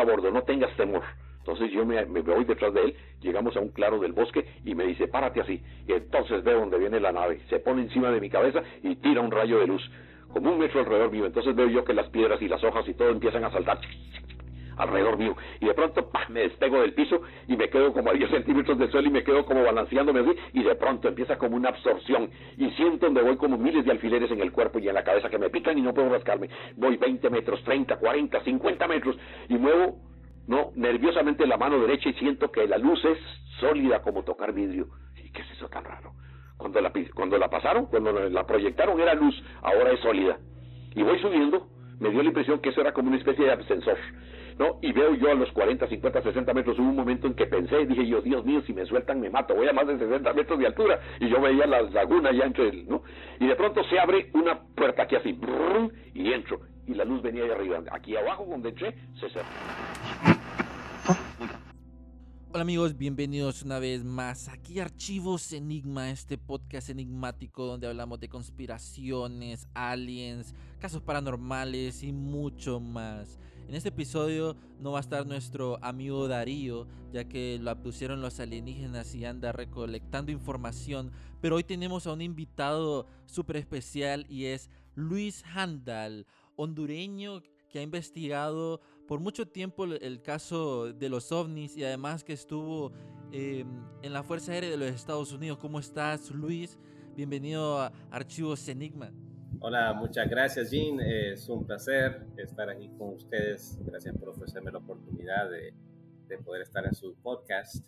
a bordo, no tengas temor. Entonces yo me, voy detrás de él, llegamos a un claro del bosque y me dice, párate así. Y entonces veo donde viene la nave, se pone encima de mi cabeza y tira un rayo de luz, como un metro alrededor mío. Entonces veo yo que las piedras y las hojas y todo empiezan a saltar alrededor mío. Y de pronto me despego del piso y me quedo como a 10 centímetros del suelo y me quedo como balanceándome así. Y de pronto empieza como una absorción. Y siento donde voy como miles de alfileres en el cuerpo y en la cabeza que me pican y no puedo rascarme. Voy 20 metros, 30, 40, 50 metros y muevo no nerviosamente la mano derecha y siento que la luz es sólida como tocar vidrio. ¿Y qué es eso tan raro? Cuando la, cuando la pasaron, cuando la proyectaron era luz, ahora es sólida. Y voy subiendo, me dio la impresión que eso era como una especie de ascensor. Y veo yo a los 40, 50, 60 metros, hubo un momento en que pensé, dije yo, Dios mío, si me sueltan me mato, voy a más de 60 metros de altura, y yo veía las lagunas ya entre él, ¿no? Y de pronto se abre una puerta aquí así, y entro, y la luz venía de arriba, aquí abajo donde entré, se cerró. Hola amigos, bienvenidos una vez más aquí Archivos Enigma, este podcast enigmático donde hablamos de conspiraciones, aliens, casos paranormales y mucho más. En este episodio no va a estar nuestro amigo Darío, ya que lo abducieron los alienígenas y anda recolectando información, pero hoy tenemos a un invitado súper especial y es Luis Handal, hondureño que ha investigado por mucho tiempo el caso de los ovnis y además que estuvo em, en la Fuerza Aérea de los Estados Unidos. ¿Cómo estás, Luis? Bienvenido a Archivos Enigma. Hola, muchas gracias, Jean. Es un placer estar aquí con ustedes. Gracias por ofrecerme la oportunidad de, de poder estar en su podcast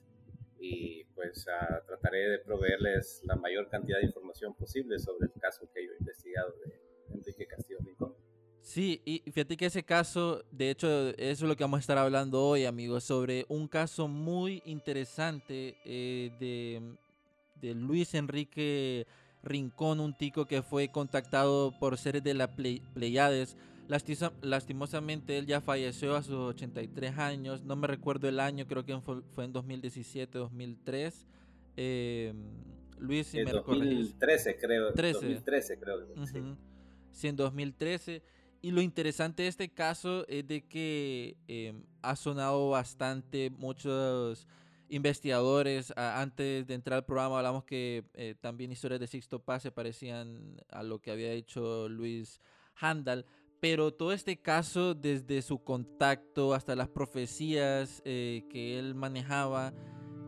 y pues uh, trataré de proveerles la mayor cantidad de información posible sobre el caso que yo he investigado de Enrique Castillo Rincón. Sí, y fíjate que ese caso, de hecho, eso es lo que vamos a estar hablando hoy, amigos, sobre un caso muy interesante eh, de, de, Luis Enrique Rincón, un tico que fue contactado por seres de la Pleiades. lastimosamente él ya falleció a sus 83 años, no me recuerdo el año, creo que fue, en 2017, 2003. Eh, Luis, si me 2013 creo, 2013 creo. sí, en 2013. Y lo interesante de este caso es de que em, ha sonado bastante muchos investigadores. antes de entrar al programa hablamos que eh, también historias de Sixto Paz se parecían a lo que había hecho Luis Handal. Pero todo este caso, desde su contacto hasta las profecías eh, que él manejaba,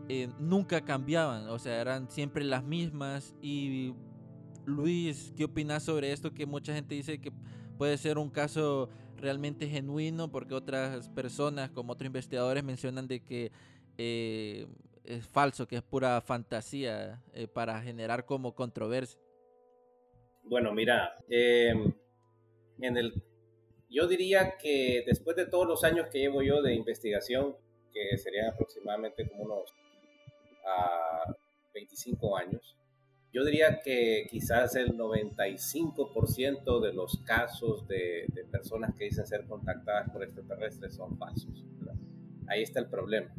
eh, nunca cambiaban. O sea, eran siempre las mismas. Y Luis, ¿qué opinas sobre esto? Que mucha gente dice que puede ser un caso realmente genuino porque otras personas, como otros investigadores, mencionan de que eh, es falso, que es pura fantasía eh, para generar como controversia. Bueno, mira, em, en el, yo diría que después de todos los años que llevo yo de investigación, que serían aproximadamente como unos 25 ah, años, yo diría que quizás el 95% de los casos de, personas que dicen ser contactadas por extraterrestres son falsos. Ahí está el problema.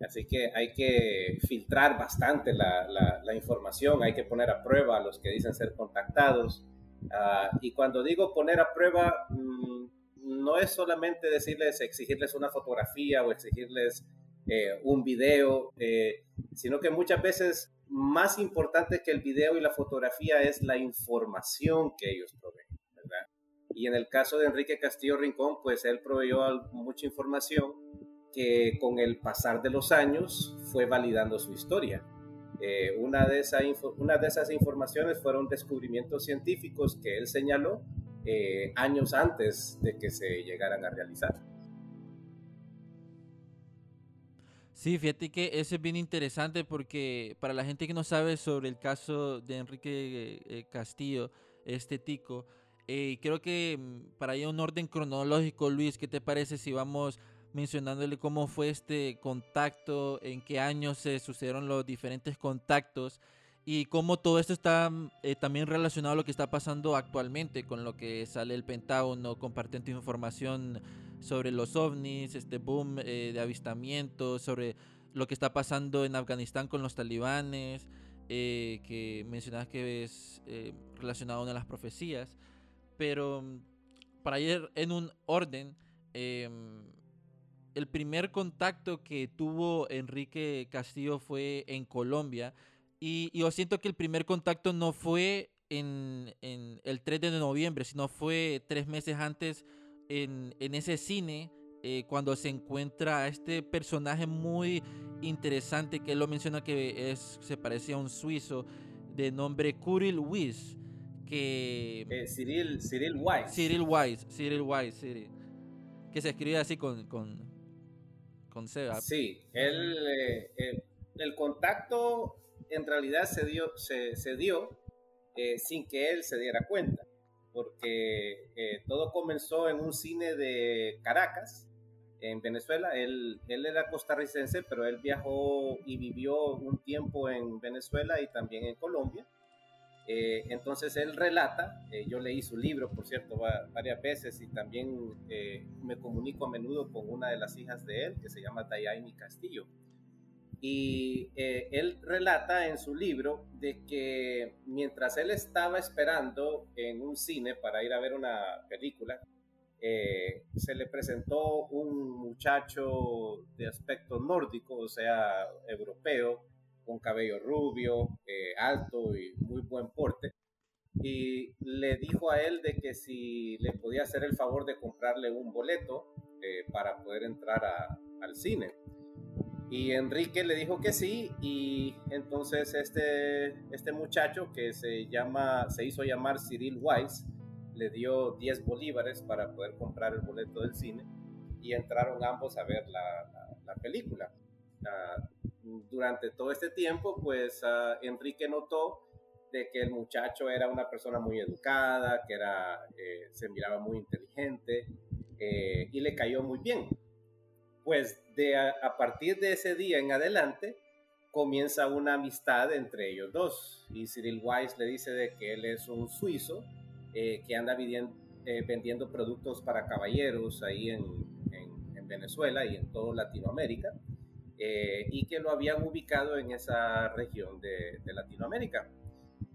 Así que hay que filtrar bastante la, información, hay que poner a prueba a los que dicen ser contactados. Ah, y cuando digo poner a prueba, mm, no es solamente decirles, exigirles una fotografía o exigirles eh, un video, eh, sino que muchas veces más importante que el video y la fotografía es la información que ellos proveen, ¿verdad? Y en el caso de Enrique Castillo Rincón, pues él proveyó mucha información que con el pasar de los años fue validando su historia. Eh, una, de esa una de esas informaciones fueron descubrimientos científicos que él señaló eh, años antes de que se llegaran a realizar. Sí, fíjate que eso es bien interesante porque para la gente que no sabe sobre el caso de Enrique eh, Castillo, este tico, eh, creo que mm, para ir a un orden cronológico, Luis, ¿qué te parece si vamos mencionándole cómo fue este contacto, en qué años se sucedieron los diferentes contactos y cómo todo esto está eh, también relacionado a lo que está pasando actualmente con lo que sale el Pentágono compartiendo información sobre los ovnis, este boom eh, de avistamientos, sobre lo que está pasando en Afganistán con los talibanes. eh, que mencionas que es eh, relacionado a una de las profecías, pero mm, para ir en un orden, em, el primer contacto que tuvo Enrique Castillo fue en Colombia y, yo siento que el primer contacto no fue en, el 3 de noviembre, sino fue tres meses antes en, ese cine eh, cuando se encuentra este personaje muy interesante que él lo menciona que es, se parecía a un suizo de nombre Cyril Weiss. Que, eh, Cyril, Cyril Weiss. Cyril Weiss, Cyril Weiss, que se escribe así con, con, con Sí, él, eh, el contacto en realidad se dio, se, se dio eh, sin que él se diera cuenta, porque eh, todo comenzó en un cine de Caracas, en Venezuela. Él, él era costarricense, pero él viajó y vivió un tiempo en Venezuela y también en Colombia. Eh, entonces él relata, yo leí su libro, por cierto, varias veces y también me comunico a menudo con una de las hijas de él, que se llama Dayaini Castillo. Y eh, él relata en su libro de que mientras él estaba esperando en un cine para ir a ver una película, eh, se le presentó un muchacho de aspecto nórdico, o sea, europeo, con cabello rubio, eh, alto y muy buen porte, y le dijo a él de que si le podía hacer el favor de comprarle un boleto para poder entrar al cine. Y Enrique le dijo que sí y entonces este, este muchacho que se, llama, se hizo llamar Cyril Weiss le dio 10 bolívares para poder comprar el boleto del cine y entraron ambos a ver la, la, película. Ah, durante todo este tiempo, pues ah, Enrique notó de que el muchacho era una persona muy educada, que era, eh, se miraba muy inteligente eh, y le cayó muy bien pues de a, partir de ese día en adelante comienza una amistad entre ellos dos. Y Cyril Weiss le dice de que él es un suizo eh, que anda vendiendo productos para caballeros ahí en, Venezuela y en toda Latinoamérica. Eh, y que lo habían ubicado en esa región de, Latinoamérica.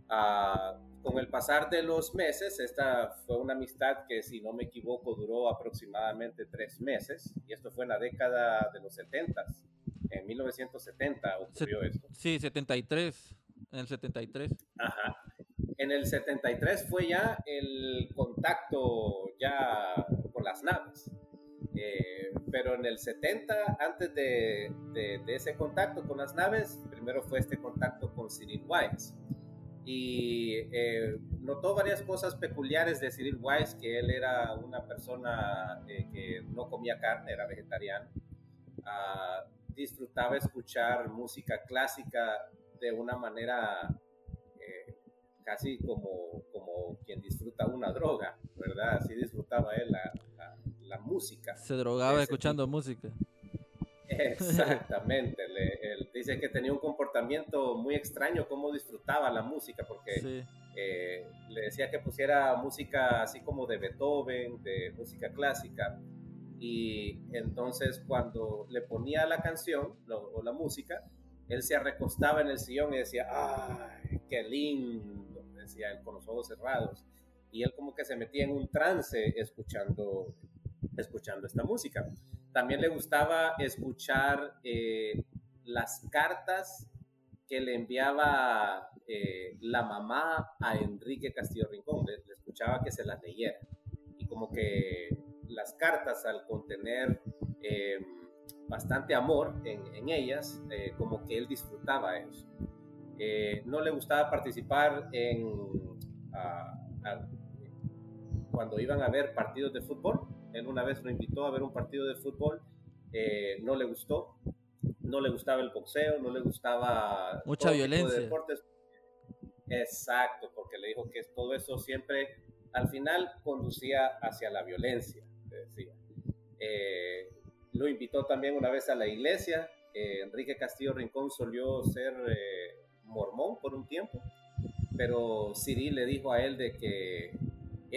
Ah, con el pasar de los meses, esta fue una amistad que, si no me equivoco, duró aproximadamente tres meses, y esto fue en la década de los 70, en 1970 ocurrió esto. Sí, 73, en el 73. Ajá. En el 73 fue ya el contacto ya con las naves. Eh, pero en el 70, antes de, de, de, ese contacto con las naves, primero fue este contacto con Cyril Weiss y eh, notó varias cosas peculiares de Cyril Weiss, que él era una persona eh, que no comía carne, era vegetariano, ah, disfrutaba escuchar música clásica de una manera eh, casi como, como quien disfruta una droga, ¿verdad? Así disfrutaba él la, la, música. Se drogaba escuchando música. Exactamente, él dice que tenía un comportamiento muy extraño, cómo disfrutaba la música, porque eh, le decía que pusiera música así como de Beethoven, de música clásica, y entonces cuando le ponía la canción o la música, él se recostaba en el sillón y decía, ¡ay, qué lindo! Decía él con los ojos cerrados. Y él como que se metía en un trance escuchando, escuchando esta música. También le gustaba escuchar eh, las cartas que le enviaba eh, la mamá a Enrique Castillo Rincón. Le, escuchaba que se las leyera. Y como que las cartas, al contener eh, bastante amor en, ellas, como que él disfrutaba eso. no le gustaba participar en... cuando iban a ver partidos de fútbol, él una vez lo invitó a ver un partido de fútbol, eh, no le gustó, no le gustaba el boxeo, no le gustaba... Mucha violencia. deportes. Exacto, porque le dijo que todo eso siempre al final conducía hacia la violencia, decía. Eh, lo invitó también una vez a la iglesia. Eh, Enrique Castillo Rincón solió ser mormón por un tiempo, pero Cyril le dijo a él de que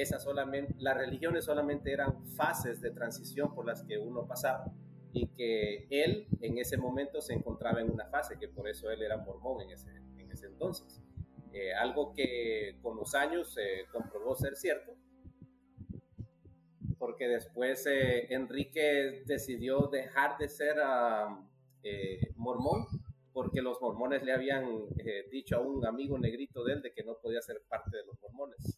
esas solamente, las religiones solamente eran fases de transición por las que uno pasaba y que él en ese momento se encontraba en una fase, que por eso él era mormón en ese, en ese entonces. Eh, algo que con los años se comprobó ser cierto, porque después eh, Enrique decidió dejar de ser eh, mormón, porque los mormones le habían dicho a un amigo negrito de él de que no podía ser parte de los mormones,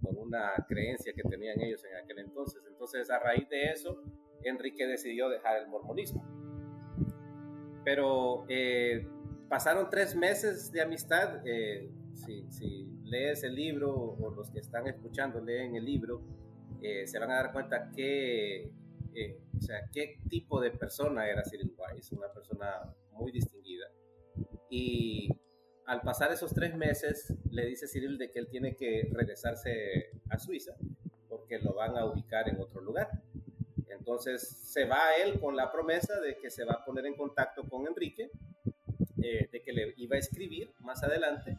por una creencia que tenían ellos en aquel entonces. Entonces, a raíz de eso, Enrique decidió dejar el mormonismo. Pero pasaron tres meses de amistad. Eh, si, lees el libro o los que están escuchando leen el libro, eh, se van a dar cuenta que, eh, o sea, qué tipo de persona era Cyril Weiss, una persona muy distinguida. Y al pasar esos tres meses, le dice Cyril de que él tiene que regresarse a Suiza porque lo van a ubicar en otro lugar. Entonces se va él con la promesa de que se va a poner en contacto con Enrique eh, de que le iba a escribir más adelante,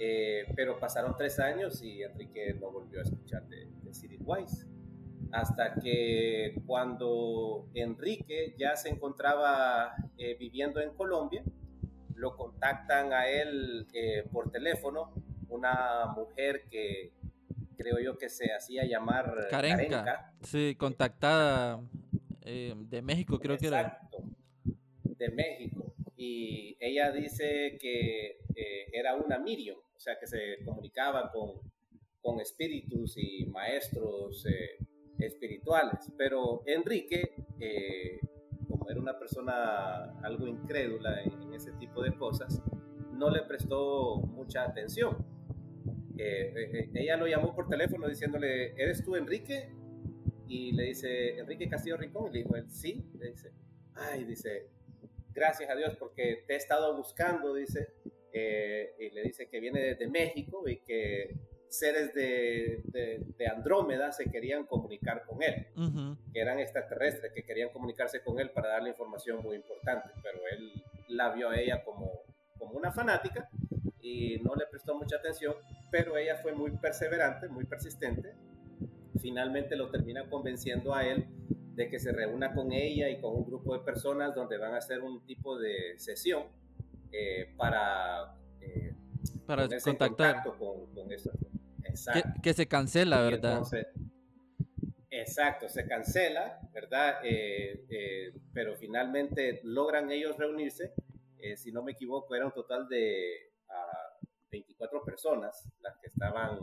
eh, pero pasaron tres años y Enrique no volvió a escuchar de, de Cyril Weiss. Hasta que cuando Enrique ya se encontraba eh, viviendo en Colombia, lo contactan a él por teléfono, una mujer que creo yo que se hacía llamar Karenka. Sí, contactada de México, creo que era. De México y ella dice que eh, era una Miriam, o sea, que se comunicaba con, con espíritus y maestros eh, espirituales. Pero Enrique, eh, era una persona algo incrédula en, ese tipo de cosas, no le prestó mucha atención. ella lo llamó por teléfono diciéndole, ¿eres tú Enrique? Y le dice, Enrique Castillo Rincón, y le dijo sí, le dice, ay, dice, gracias a Dios porque te he estado buscando, dice, eh, y le dice que viene desde México y que seres de, de, Andrómeda se querían comunicar con él, que eran extraterrestres, que querían comunicarse con él para darle información muy importante, pero él la vio a ella como, como una fanática y no le prestó mucha atención, pero ella fue muy perseverante, muy persistente, finalmente lo termina convenciendo a él de que se reúna con ella y con un grupo de personas donde van a hacer un tipo de sesión eh, para, eh, para contactar con, con eso. Que, se cancela, ¿verdad? exacto, se cancela, ¿verdad? Eh, pero finalmente logran ellos reunirse. si no me equivoco, era un total de 24 ah, personas las que estaban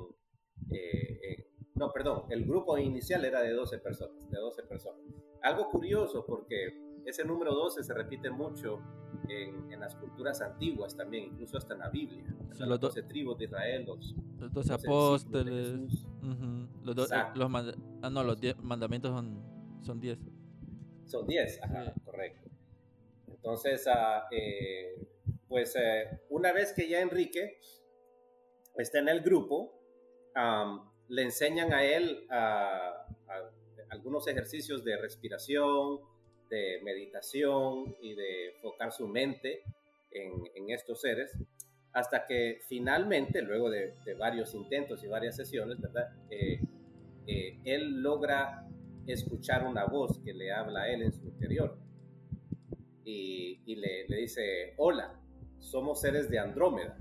no, perdón, el grupo inicial era de 12 personas, de 12 personas. Algo curioso porque ese número 12 se repite mucho en, las culturas antiguas también, incluso hasta en la Biblia. los 12 tribus de Israel, los, los 12 apóstoles, los, ah, no, los mandamientos son, son 10. Son 10, ajá, correcto. Entonces, ah, eh, pues eh, una vez que ya Enrique está en el grupo, le enseñan a él algunos ejercicios de respiración, de meditación y de enfocar su mente en, estos seres, hasta que finalmente, luego de, varios intentos y varias sesiones, ¿verdad? Eh, eh, él logra escuchar una voz que le habla a él en su interior y, le, dice, hola, somos seres de Andrómeda.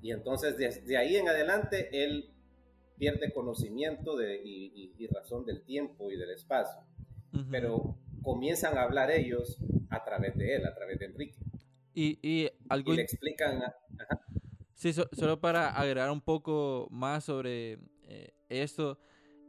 Y entonces de ahí en adelante él pierde conocimiento de, y, razón del tiempo y del espacio. Pero comienzan a hablar ellos a través de él, a través de Enrique. Y, y, algo... le explican... Sí, solo para agregar un poco más sobre eh, esto.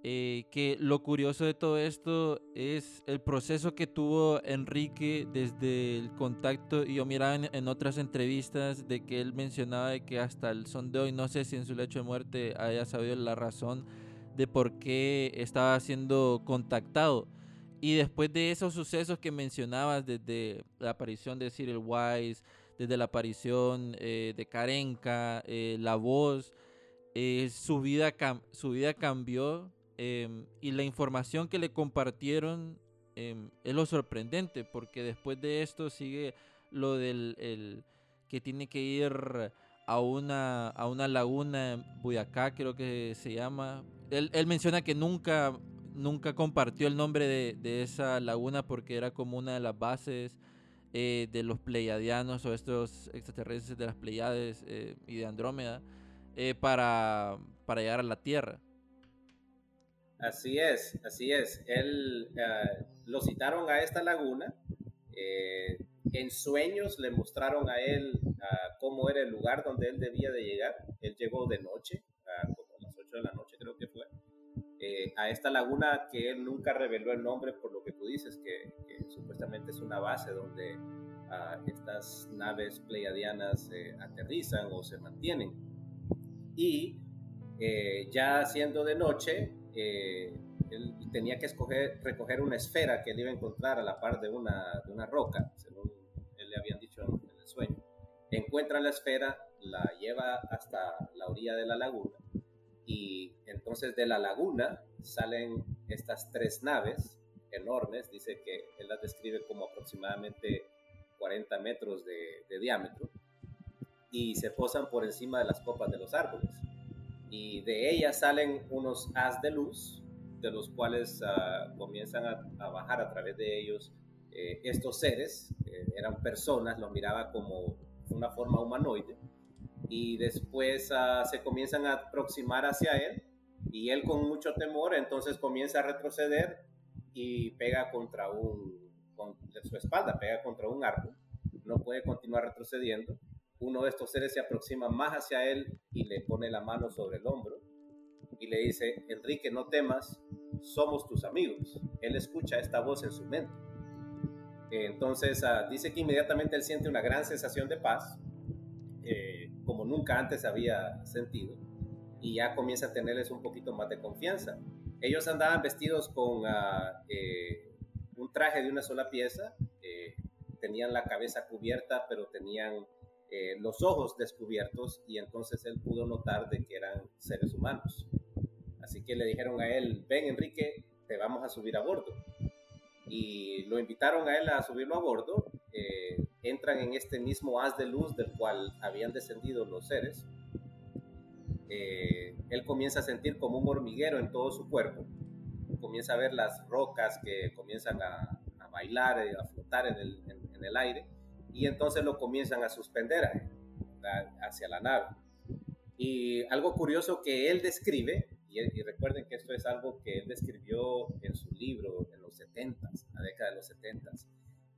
Eh, que lo curioso de todo esto es el proceso que tuvo Enrique desde el contacto, y yo miraba en, otras entrevistas de que él mencionaba de que hasta el son de hoy, no sé si en su lecho de muerte haya sabido la razón de por qué estaba siendo contactado. Y después de esos sucesos que mencionabas, desde la aparición de Cyril Wise, desde la aparición eh, de Karenka, eh, la voz, su, vida su vida cambió Em, y la información que le compartieron em, es lo sorprendente, porque después de esto sigue lo del el, que tiene que ir a una, a una laguna en Boyacá, creo que se llama. Él, él menciona que nunca, nunca compartió el nombre de, de, esa laguna porque era como una de las bases eh, de los pleiadianos o estos extraterrestres de las Pleiades eh, y de Andrómeda eh, para, para llegar a la Tierra. Así es, así es. Él lo citaron a esta laguna. en sueños le mostraron a él cómo era el lugar donde él debía de llegar. Él llegó de noche, como a las 8 de la noche creo que fue, a esta laguna que él nunca reveló el nombre por lo que tú dices, que, supuestamente es una base donde ah, estas naves pleiadianas eh, aterrizan o se mantienen. Y eh, ya siendo de noche, eh, él tenía que escoger, recoger una esfera que él iba a encontrar a la par de una, de una roca, según él le habían dicho en el sueño. Encuentra la esfera, la lleva hasta la orilla de la laguna y entonces de la laguna salen estas tres naves enormes, dice que él las describe como aproximadamente 40 metros de, diámetro, y se posan por encima de las copas de los árboles. Y de ellas salen unos haz de luz, de los cuales ah, comienzan a, bajar a través de ellos eh, estos seres, eh, eran personas, los miraba como una forma humanoide, y después ah, se comienzan a aproximar hacia él y él con mucho temor entonces comienza a retroceder y pega contra un, con su espalda, pega contra un árbol, no puede continuar retrocediendo. Uno de estos seres se aproxima más hacia él y le pone la mano sobre el hombro y le dice, Enrique, no temas, somos tus amigos. Él escucha esta voz en su mente. Entonces ah, dice que inmediatamente él siente una gran sensación de paz, eh, como nunca antes había sentido, y ya comienza a tenerles un poquito más de confianza. Ellos andaban vestidos con ah, eh, un traje de una sola pieza, eh, tenían la cabeza cubierta, pero tenían eh, los ojos descubiertos y entonces él pudo notar de que eran seres humanos. Así que le dijeron a él, ven Enrique, te vamos a subir a bordo. Y lo invitaron a él a subirlo a bordo. entran en este mismo haz de luz del cual habían descendido los seres eh, él comienza a sentir como un hormiguero en todo su cuerpo, comienza a ver las rocas que comienzan a, bailar, eh, a flotar en el, aire, y entonces lo comienzan a suspender hacia la nave. Y algo curioso que él describe, y, recuerden que esto es algo que él describió en su libro en los 70, la década de los 70,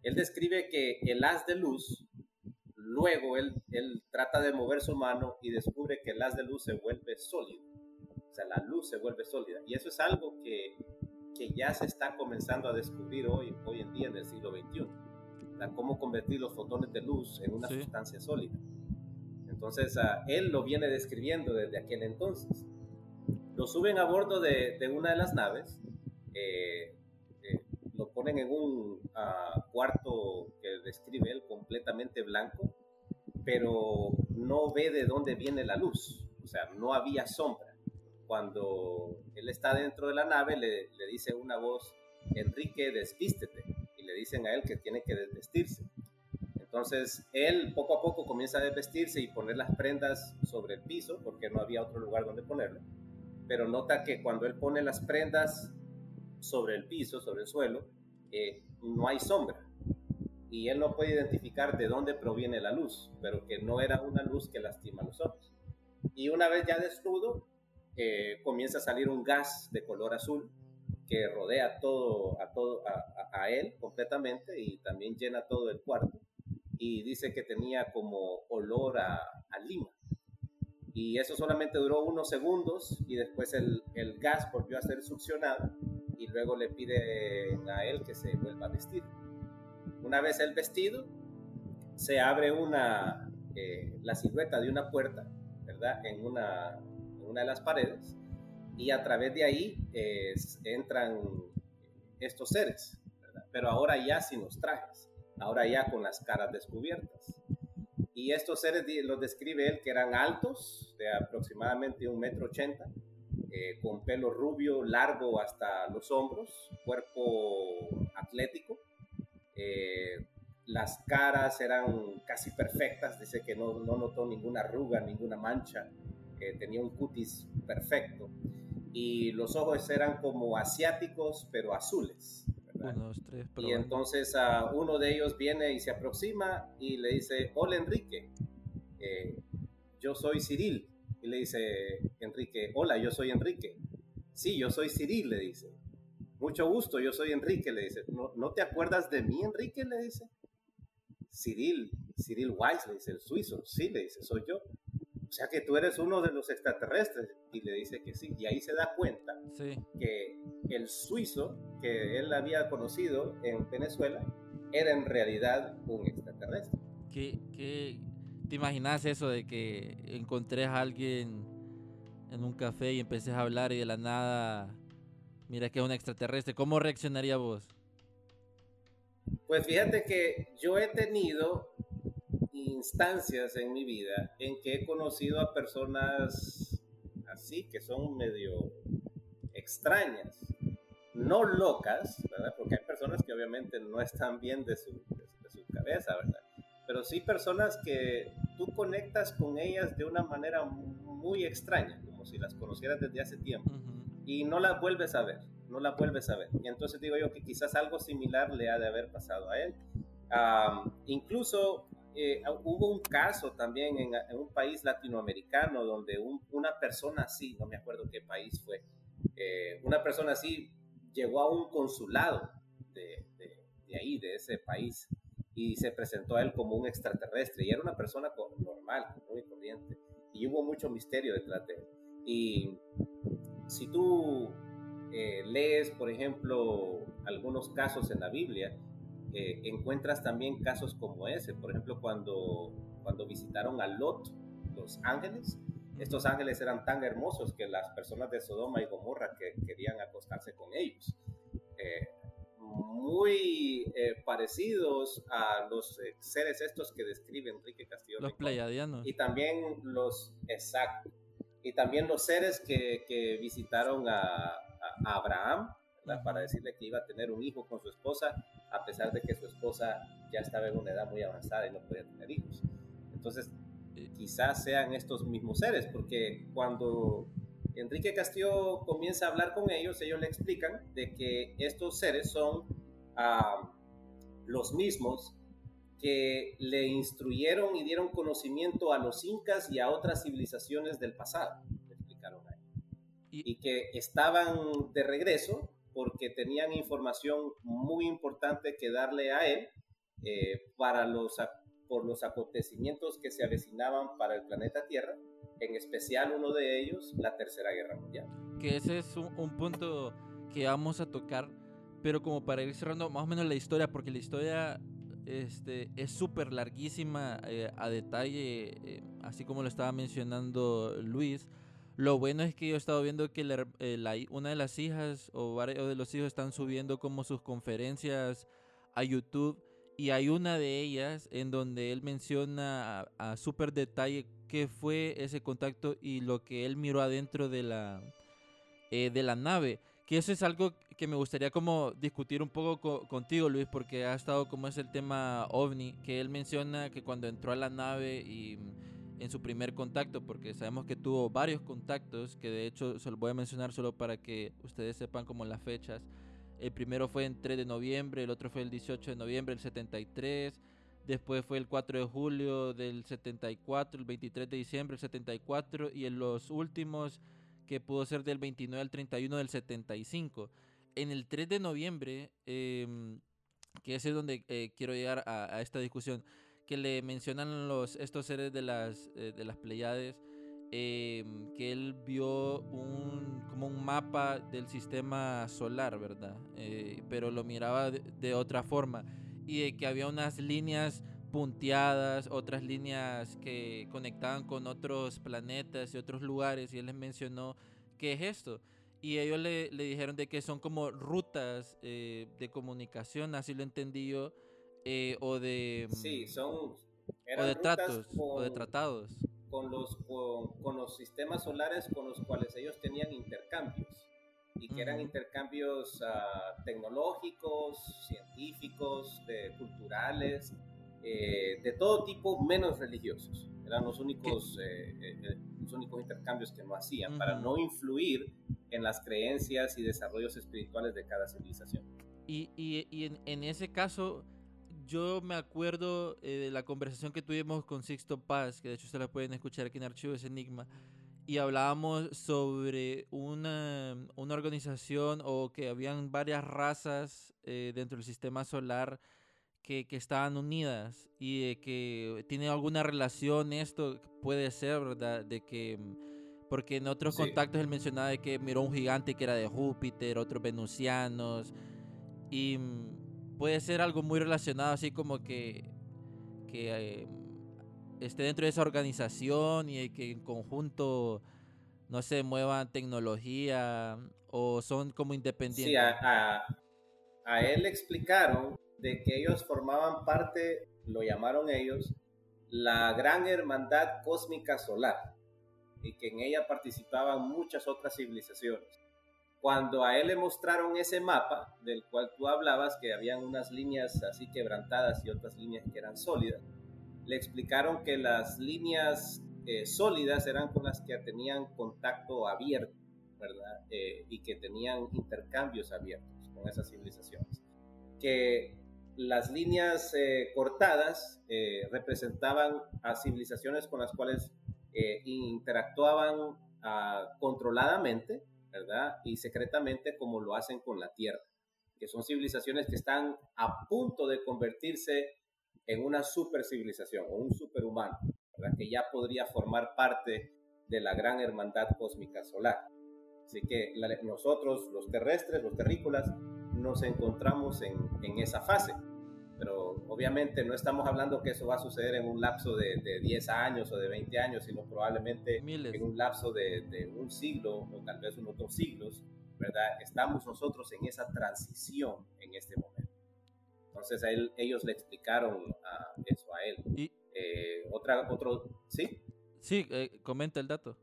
él describe que el haz de luz Luego él, él trata de mover su mano y descubre que el haz de luz se vuelve sólido. O sea, la luz se vuelve sólida. Y eso es algo que, que ya se está comenzando a descubrir hoy, hoy en día en el siglo XXI. O cómo convertir los fotones de luz en una sustancia sólida. Entonces, uh, él lo viene describiendo desde aquel entonces. Lo suben a bordo de, de una de las naves, eh, lo ponen en un uh, cuarto que describe él completamente blanco, pero no ve de dónde viene la luz, o sea, no había sombra. Cuando él está dentro de la nave, le, dice una voz, Enrique, desvístete, y le dicen a él que tiene que desvestirse. Entonces, él poco a poco comienza a desvestirse y poner las prendas sobre el piso, porque no había otro lugar donde ponerlo. Pero nota que cuando él pone las prendas sobre el piso, sobre el suelo, eh, no hay sombra y él no puede identificar de dónde proviene la luz, pero que no era una luz que lastima los ojos. Y una vez ya desnudo, eh, comienza a salir un gas de color azul que rodea todo, a, todo a, él completamente y también llena todo el cuarto. Y dice que tenía como olor a, lima. Y eso solamente duró unos segundos y después el, el gas volvió a ser succionado y luego le pide a él que se vuelva a vestir. Una vez el vestido, se abre una, eh, la silueta de una puerta, ¿verdad? En una, una, de las paredes y a través de ahí entran estos seres, Pero ahora ya sin los trajes, ahora ya con las caras descubiertas. Y estos seres los describe él que eran altos, de aproximadamente un metro ochenta, eh, con pelo rubio largo hasta los hombros, cuerpo atlético, eh, las caras eran casi perfectas, dice que no, no notó ninguna arruga, ninguna mancha, tenía un cutis perfecto. Y los ojos eran como asiáticos, pero azules. Uno, dos, tres, y entonces a uno de ellos viene y se aproxima y le dice, hola Enrique, eh, yo soy Cyril. Y le dice Enrique, hola, yo soy Enrique. Sí, yo soy Cyril, le dice. Mucho gusto, yo soy Enrique, le dice. ¿No, ¿no te acuerdas de mí, Enrique? Le dice. Cyril, Cyril Weiss, le dice, el suizo. Sí, le dice, soy yo. O sea que tú eres uno de los extraterrestres. Y le dice que sí. Y ahí se da cuenta que el suizo que él había conocido en Venezuela era en realidad un extraterrestre. ¿Qué, qué, te imaginas eso de que encontré a alguien en un café y empecé a hablar y de la nada, mira que es un extraterrestre? ¿Cómo reaccionaría vos? Pues fíjate que yo he tenido instancias en mi vida en que he conocido a personas así, que son medio extrañas, no locas, ¿verdad? Porque hay personas que obviamente no están bien de su, de su cabeza, ¿verdad? Pero sí personas que tú conectas con ellas de una manera muy extraña, como si las conocieras desde hace tiempo, y no las vuelves a ver, no las vuelves a ver. Y entonces digo yo que quizás algo similar le ha de haber pasado a él. incluso eh, hubo un caso también en, un país latinoamericano donde una persona así, no me acuerdo qué país fue, eh, una persona así llegó a un consulado de, ahí, de ese país, y se presentó a él como un extraterrestre, y era una persona normal, muy corriente, y hubo mucho misterio detrás de él. Y si tú eh, lees, por ejemplo, algunos casos en la Biblia, eh, encuentras también casos como ese. Por ejemplo, cuando, cuando visitaron a Lot, los ángeles, estos ángeles eran tan hermosos que las personas de Sodoma y Gomorra que querían acostarse con ellos. Eh, muy eh, parecidos a los seres estos que describe Enrique Castillo. Los pleiadianos. Y también los, exacto, y también los seres que, que visitaron a, a Abraham, para decirle que iba a tener un hijo con su esposa, a pesar de que su esposa ya estaba en una edad muy avanzada y no podía tener hijos. Entonces, quizás sean estos mismos seres, porque cuando Enrique Castillo comienza a hablar con ellos, ellos le explican de que estos seres son ah, los mismos que le instruyeron y dieron conocimiento a los incas y a otras civilizaciones del pasado, le explicaron y que estaban de regreso porque tenían información muy importante que darle a él eh, para los, por los acontecimientos que se avecinaban para el planeta Tierra, en especial uno de ellos, la Tercera Guerra Mundial. Que ese es un, punto que vamos a tocar, pero como para ir cerrando más o menos la historia, porque la historia este, es súper larguísima eh, a detalle, eh, así como lo estaba mencionando Luis. Lo bueno es que yo he estado viendo que eh, una de las hijas o varios de los hijos están subiendo como sus conferencias a YouTube y hay una de ellas en donde él menciona a, súper detalle qué fue ese contacto y lo que él miró adentro de la, eh, de la nave. Que eso es algo que me gustaría como discutir un poco contigo, Luis, porque ha estado como es el tema ovni, que él menciona que cuando entró a la nave y en su primer contacto, porque sabemos que tuvo varios contactos, que de hecho se los voy a mencionar solo para que ustedes sepan como las fechas. El primero fue en 3 de noviembre, el otro fue el 18 de noviembre del 73, después fue el 4 de julio del 74, el 23 de diciembre del 74 y en los últimos que pudo ser del 29 al 31 del 75. En el 3 de noviembre, em, que es donde eh, quiero llegar a esta discusión, que le mencionan los, estos seres de las, eh, de las Pleiades, em, que él vio un, como un mapa del sistema solar, ¿verdad? Eh, pero lo miraba de, otra forma y de que había unas líneas punteadas, otras líneas que conectaban con otros planetas y otros lugares y él les mencionó qué es esto. Y ellos le, le dijeron de que son como rutas eh, de comunicación, así lo entendí yo, eh, o de... Sí, mm, son... o de tratos, o de tratados. Con los, con, los sistemas solares con los cuales ellos tenían intercambios y que eran intercambios ah, tecnológicos, científicos, de, culturales, eh, de todo tipo, menos religiosos. Eran los únicos, eh, los únicos intercambios que no hacían para no influir en las creencias y desarrollos espirituales de cada civilización. Y, y, en, ese caso, yo me acuerdo eh, de la conversación que tuvimos con Sixto Paz, que de hecho se la pueden escuchar aquí en Archivos Enigma, y hablábamos sobre una, una organización o que habían varias razas eh, dentro del sistema solar que, que, estaban unidas y que tiene alguna relación esto, puede ser, ¿verdad? De que, porque en otros contactos él mencionaba de que miró un gigante que era de Júpiter, otros venusianos, y mm, puede ser algo muy relacionado, así como que, que eh, esté dentro de esa organización y que en conjunto, no se muevan tecnología o son como independientes. Sí, a, a, él le explicaron de que ellos formaban parte, lo llamaron ellos, la Gran Hermandad Cósmica Solar y que en ella participaban muchas otras civilizaciones. Cuando a él le mostraron ese mapa del cual tú hablabas, que habían unas líneas así quebrantadas y otras líneas que eran sólidas, le explicaron que las líneas eh, sólidas eran con las que tenían contacto abierto, ¿verdad? Eh, y que tenían intercambios abiertos con esas civilizaciones. Que las líneas eh, cortadas representaban a civilizaciones con las cuales interactuaban ah, controladamente, ¿verdad? Y secretamente como lo hacen con la Tierra, que son civilizaciones que están a punto de convertirse en una super civilización o un superhumano, que ya podría formar parte de la gran hermandad cósmica solar. Así que nosotros, los terrestres, los terrícolas, nos encontramos en, en, esa fase. Pero obviamente no estamos hablando que eso va a suceder en un lapso de, de 10 años o de 20 años, sino probablemente en un lapso de, de, un siglo o tal vez unos dos siglos, ¿verdad? Estamos nosotros en esa transición en este momento. Entonces a él, ellos le explicaron eso a él. Y, eh, otra, otro, ¿sí? Sí, eh, comenta el dato.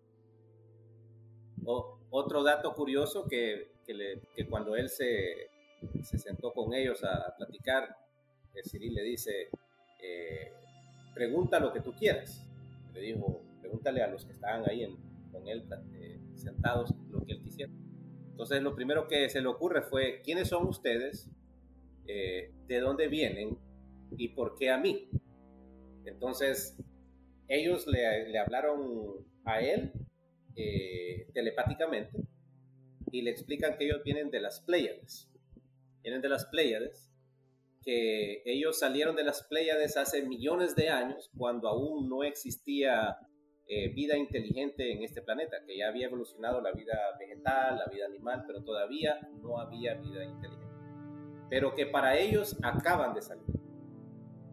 otro dato curioso que, que, le, que cuando él se, se, sentó con ellos a, platicar, Cyril le dice, eh, pregunta lo que tú quieras. Le dijo, pregúntale a los que estaban ahí en, con él sentados lo que él quisiera. Entonces lo primero que se le ocurre fue, ¿quiénes son ustedes? Eh, de dónde vienen y por qué a mí. Entonces, ellos le, hablaron a él eh, telepáticamente y le explican que ellos vienen de las Pléyades. Vienen de las Pléyades, que ellos salieron de las Pléyades hace millones de años, cuando aún no existía eh, vida inteligente en este planeta, que ya había evolucionado la vida vegetal, la vida animal, pero todavía no había vida inteligente pero que para ellos acaban de salir.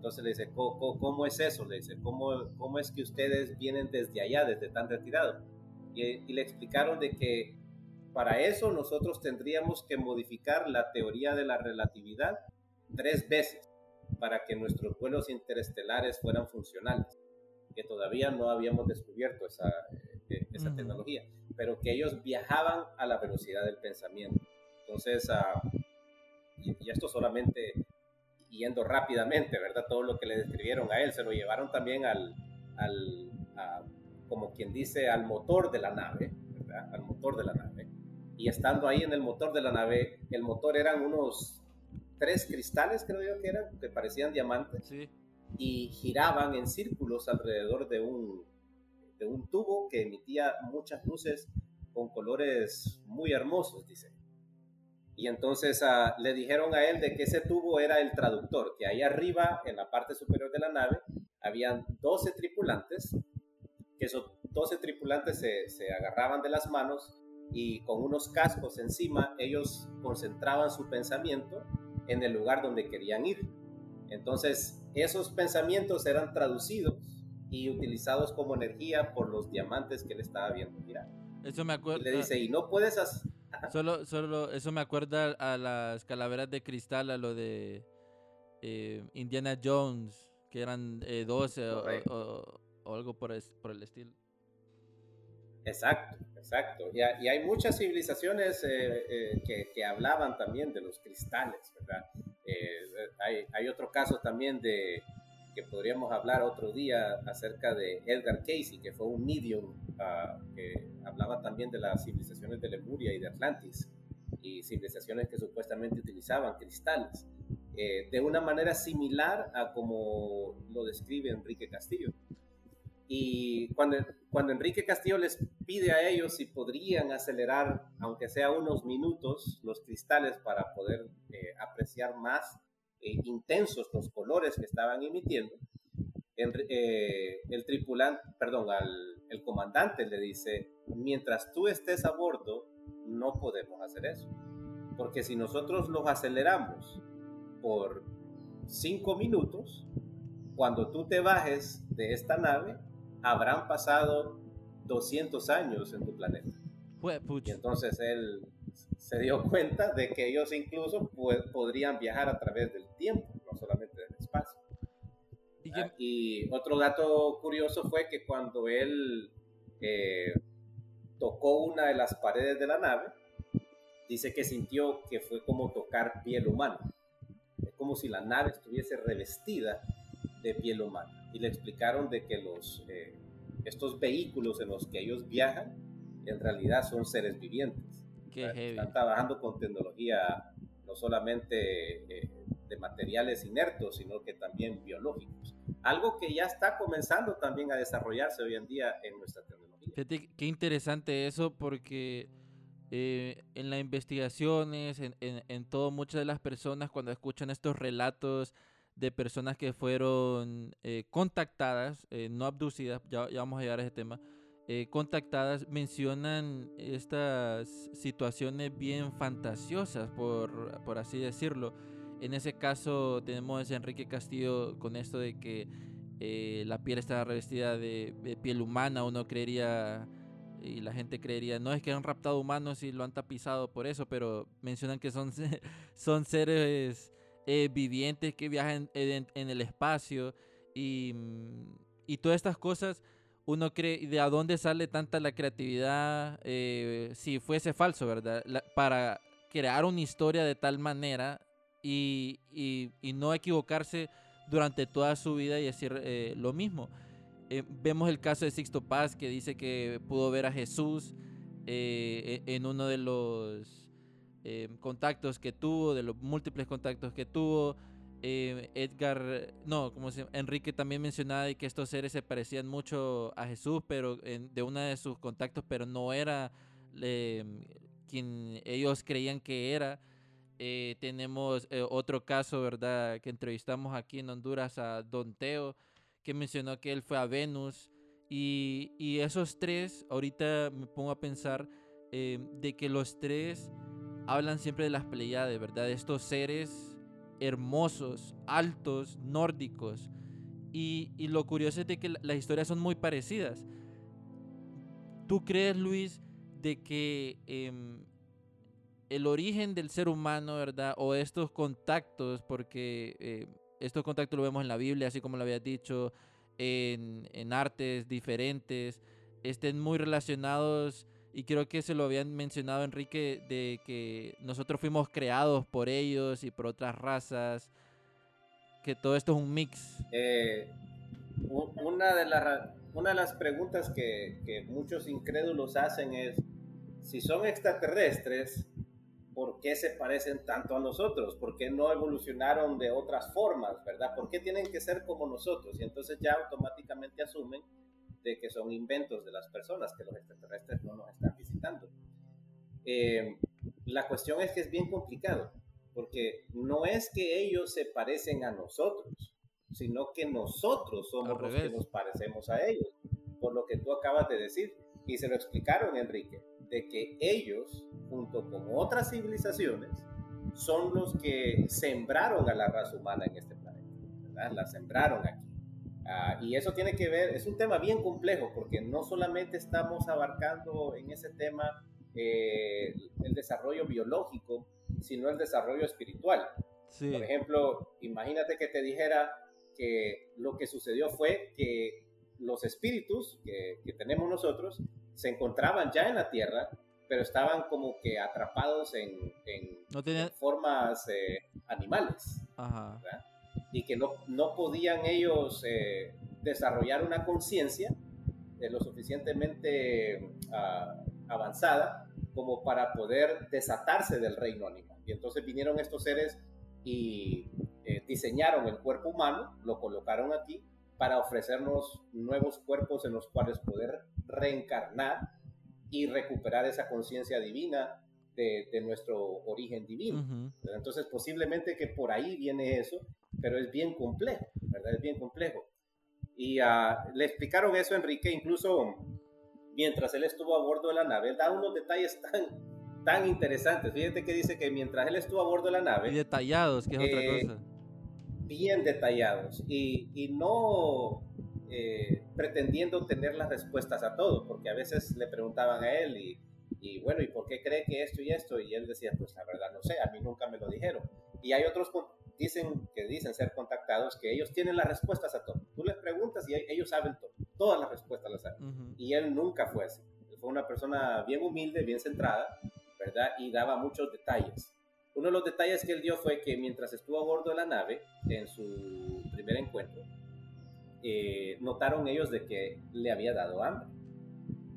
Entonces le dice, ¿cómo, es eso? Le dice, ¿cómo, ¿cómo es que ustedes vienen desde allá, desde tan retirado? Y, le explicaron de que para eso nosotros tendríamos que modificar la teoría de la relatividad tres veces para que nuestros vuelos interestelares fueran funcionales, que todavía no habíamos descubierto esa, eh, esa tecnología, pero que ellos viajaban a la velocidad del pensamiento. Entonces, uh, y, esto solamente yendo rápidamente, ¿verdad? Todo lo que le describieron a él, se lo llevaron también al, al como quien dice, al motor de la nave, ¿verdad? Al motor de la nave. Y estando ahí en el motor de la nave, el motor eran unos tres cristales, creo yo que eran, que parecían diamantes. Sí. Y giraban en círculos alrededor de un, de un tubo que emitía muchas luces con colores muy hermosos, dice. Y entonces ah, le dijeron a él de que ese tubo era el traductor, que ahí arriba, en la parte superior de la nave, habían 12 tripulantes, que esos 12 tripulantes se, se agarraban de las manos y con unos cascos encima ellos concentraban su pensamiento en el lugar donde querían ir. Entonces, esos pensamientos eran traducidos y utilizados como energía por los diamantes que él estaba viendo Mira, Eso me acuerdo. le dice, y no puedes Solo, solo, eso me acuerda a las calaveras de cristal, a lo de eh, Indiana Jones, que eran 12 eh, o, algo por, por el estilo. Exacto, exacto. Y, hay muchas civilizaciones eh, que, que, hablaban también de los cristales, ¿verdad? hay, hay, otro caso también de que podríamos hablar otro día acerca de Edgar Casey, que fue un medium uh, que hablaba también de las civilizaciones de Lemuria y de Atlantis, y civilizaciones que supuestamente utilizaban cristales, eh, de una manera similar a como lo describe Enrique Castillo. Y cuando, cuando Enrique Castillo les pide a ellos si podrían acelerar, aunque sea unos minutos, los cristales para poder eh, apreciar más eh, intensos los colores que estaban emitiendo, el tripulante, perdón, al, el comandante le dice, mientras tú estés a bordo, no podemos hacer eso. Porque si nosotros los aceleramos por cinco minutos, cuando tú te bajes de esta nave, habrán pasado 200 años en tu planeta. Y entonces él se dio cuenta de que ellos incluso podrían viajar a través del tiempo, no solamente del espacio. ¿Y, ah, otro dato curioso fue que cuando él eh, tocó una de las paredes de la nave, dice que sintió que fue como tocar piel humana. Es como si la nave estuviese revestida de piel humana. Y le explicaron de que los, eh, estos vehículos en los que ellos viajan en realidad son seres vivientes. Están trabajando con tecnología no solamente eh, de materiales inertos, sino que también biológicos. Algo que ya está comenzando también a desarrollarse hoy en día en nuestra tecnología. Fíjate qué interesante eso porque eh, en las investigaciones, en, en, todo, muchas de las personas cuando escuchan estos relatos de personas que fueron eh, contactadas, eh, no abducidas, ya, ya, vamos a llegar a ese tema, contactadas, mencionan estas situaciones bien fantasiosas, por, por así decirlo. En ese caso tenemos a Enrique Castillo con esto de que la piel está revestida de, piel humana, uno creería y la gente creería, no es que han raptado humanos y lo han tapizado por eso, pero mencionan que son, son seres eh, vivientes que viajan en, el espacio y, y, todas estas cosas, uno cree, ¿de a dónde sale tanta la creatividad eh, si fuese falso, verdad? para crear una historia de tal manera y, y, y, no equivocarse durante toda su vida y decir eh, lo mismo. Eh, vemos el caso de Sixto Paz que dice que pudo ver a Jesús e, en uno de los contactos que tuvo, de los múltiples contactos que tuvo. Edgar, no, como se, Enrique también mencionaba que estos seres se parecían mucho a Jesús, pero de uno de sus contactos, pero no era quien ellos creían que era. tenemos otro caso, ¿verdad? Que entrevistamos aquí en Honduras a Don Teo, que mencionó que él fue a Venus. Y, y esos tres, ahorita me pongo a pensar eh, de que los tres hablan siempre de las Pleiades, ¿verdad? De estos seres hermosos, altos, nórdicos. Y, lo curioso es de que las historias son muy parecidas. ¿Tú crees, Luis, de que em, el origen del ser humano, ¿verdad? O estos contactos, porque eh, estos contactos lo vemos en la Biblia, así como lo había dicho, en, en artes diferentes, estén muy relacionados y creo que se lo habían mencionado Enrique de que nosotros fuimos creados por ellos y por otras razas, que todo esto es un mix. Eh, una, de una de las preguntas que, que muchos incrédulos hacen es, si son extraterrestres, por qué se parecen tanto a nosotros, por qué no evolucionaron de otras formas, ¿verdad? ¿Por qué tienen que ser como nosotros? Y entonces ya automáticamente asumen de que son inventos de las personas, que los extraterrestres no nos están visitando. Eh, la cuestión es que es bien complicado, porque no es que ellos se parecen a nosotros, sino que nosotros somos los que nos parecemos a ellos, por lo que tú acabas de decir. Y se lo explicaron, Enrique de que ellos, junto con otras civilizaciones, son los que sembraron a la raza humana en este planeta, ¿verdad? La sembraron aquí. Ah, y eso tiene que ver, es un tema bien complejo, porque no solamente estamos abarcando en ese tema eh, el desarrollo biológico, sino el desarrollo espiritual. Por ejemplo, imagínate que te dijera que lo que sucedió fue que los espíritus que, que tenemos nosotros se encontraban ya en la Tierra, pero estaban como que atrapados en, formas eh, animales. Y que no, no podían ellos eh, desarrollar una conciencia lo suficientemente ah, avanzada como para poder desatarse del reino animal. Y entonces vinieron estos seres y eh, diseñaron el cuerpo humano, lo colocaron aquí para ofrecernos nuevos cuerpos en los cuales poder reencarnar y recuperar esa conciencia divina de, nuestro origen divino. Entonces, posiblemente que por ahí viene eso, pero es bien complejo, ¿verdad? Es bien complejo. Y ah, le explicaron eso a Enrique, incluso mientras él estuvo a bordo de la nave, él da unos detalles tan, tan interesantes. Fíjate que dice que mientras él estuvo a bordo de la nave... Y detallados, que es otra eh, cosa. Bien detallados. Y, y no eh, pretendiendo tener las respuestas a todo, porque a veces le preguntaban a él y, y, bueno, ¿y por qué cree que esto y esto? Y él decía, pues la verdad no sé, a mí nunca me lo dijeron. Y hay otros dicen que dicen ser contactados que ellos tienen las respuestas a todo. Tú les preguntas y ellos saben todo, todas las respuestas las saben. Y él nunca fue así. fue una persona bien humilde, bien centrada, ¿verdad? Y daba muchos detalles. Uno de los detalles que él dio fue que mientras estuvo a bordo de la nave, en su primer encuentro, eh, notaron ellos de que le había dado hambre.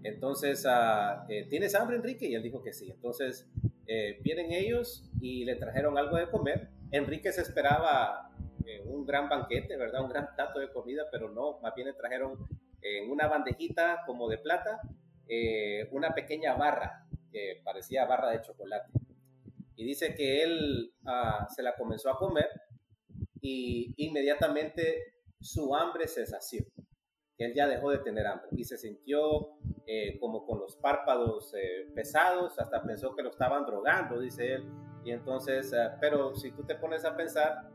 Entonces, eh, ¿tienes hambre, Enrique? Y él dijo que sí. Entonces, eh, vienen ellos y le trajeron algo de comer. Enrique se esperaba un gran banquete, ¿verdad? Un gran plato de comida, pero no, más bien le trajeron en una bandejita como de plata una pequeña barra que parecía barra de chocolate. Y dice que él ah, se la comenzó a comer y inmediatamente su hambre se sació. Él ya dejó de tener hambre y se sintió eh, como con los párpados eh, pesados, hasta pensó que lo estaban drogando, dice él. Y entonces, eh, pero si tú te pones a pensar,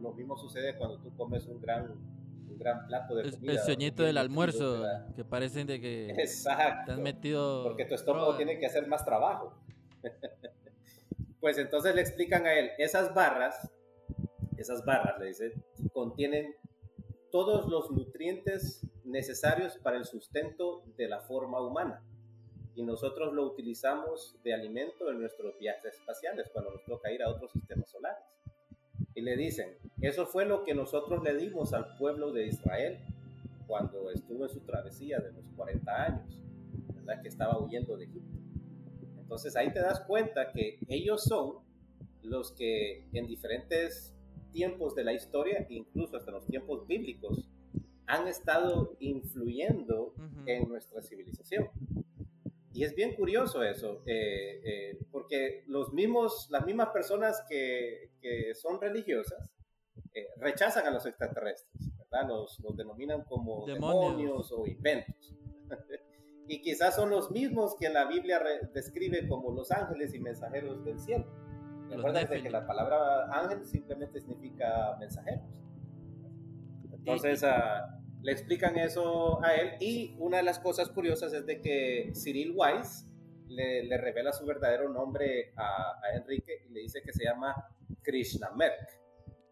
lo mismo sucede cuando tú comes un gran, un gran plato de comida. El sueñito del almuerzo, que parecen de que Exacto, te metido... Porque tu estómago tiene que hacer más trabajo. pues entonces le explican a él, esas barras, esas barras, le dice, contienen todos los nutrientes necesarios para el sustento de la forma humana. Y nosotros lo utilizamos de alimento en nuestros viajes espaciales cuando nos toca ir a otros sistemas solares. Y le dicen, eso fue lo que nosotros le dimos al pueblo de Israel cuando estuvo en su travesía de los 40 años, ¿verdad? que estaba huyendo de Egipto. Entonces ahí te das cuenta que ellos son los que en diferentes tiempos de la historia, incluso hasta los tiempos bíblicos, han estado influyendo en nuestra civilización. Y es bien curioso eso, eh, eh, porque los mismos, las mismas personas que, que son religiosas eh, rechazan a los extraterrestres, ¿verdad? Los, los denominan como demonios, o inventos. y quizás son los mismos que la Biblia describe como los ángeles y mensajeros del cielo. Recuerda que la palabra ángel simplemente significa mensajeros. Entonces ah, le explican eso a él y una de las cosas curiosas es de que Cyril Weiss le, revela su verdadero nombre a, Enrique y le dice que se llama Krishnamerk.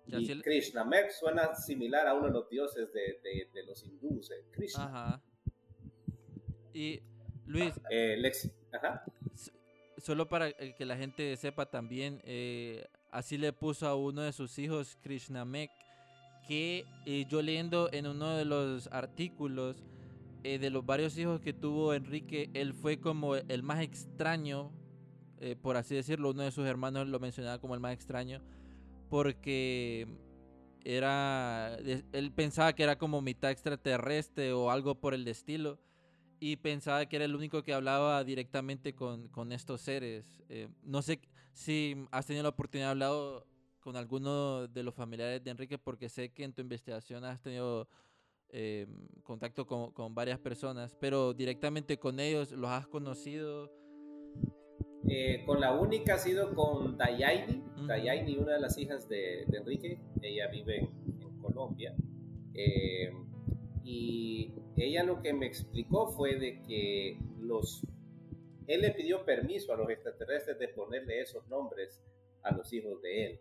Y Krishnamerk suena similar a uno de los dioses de, los hindúes, eh, Krishna. Ajá. Y Luis, eh, Lexi. Ajá solo para que la gente sepa también, eh, así le puso a uno de sus hijos, Krishnamek, que eh, yo leyendo en uno de los artículos eh, de los varios hijos que tuvo Enrique, él fue como el más extraño, por así decirlo, uno de sus hermanos lo mencionaba como el más extraño, porque era, él pensaba que era como mitad extraterrestre o algo por el estilo y pensaba que era el único que hablaba directamente con, con estos seres. Eh, no sé si has tenido la oportunidad de hablar con alguno de los familiares de Enrique, porque sé que en tu investigación has tenido eh, contacto con, con, varias personas, pero directamente con ellos, ¿los has conocido? Eh, con la única ha sido con Dayaini, Dayaini, una de las hijas de, de Enrique, ella vive en, en Colombia. y ella lo que me explicó fue de que los, él le pidió permiso a los extraterrestres de ponerle esos nombres a los hijos de él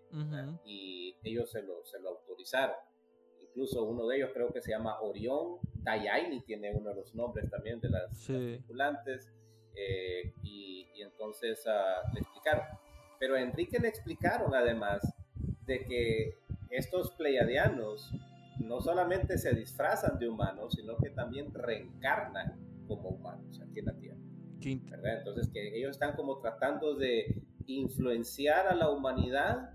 y ellos se lo, se lo autorizaron. Incluso uno de ellos creo que se llama Orión, Dayaini tiene uno de los nombres también de las, tripulantes eh, y, y, entonces uh, le explicaron. Pero a Enrique le explicaron además de que estos pleiadianos no solamente se disfrazan de humanos, sino que también reencarnan como humanos aquí en la Tierra. Entonces, que ellos están como tratando de influenciar a la humanidad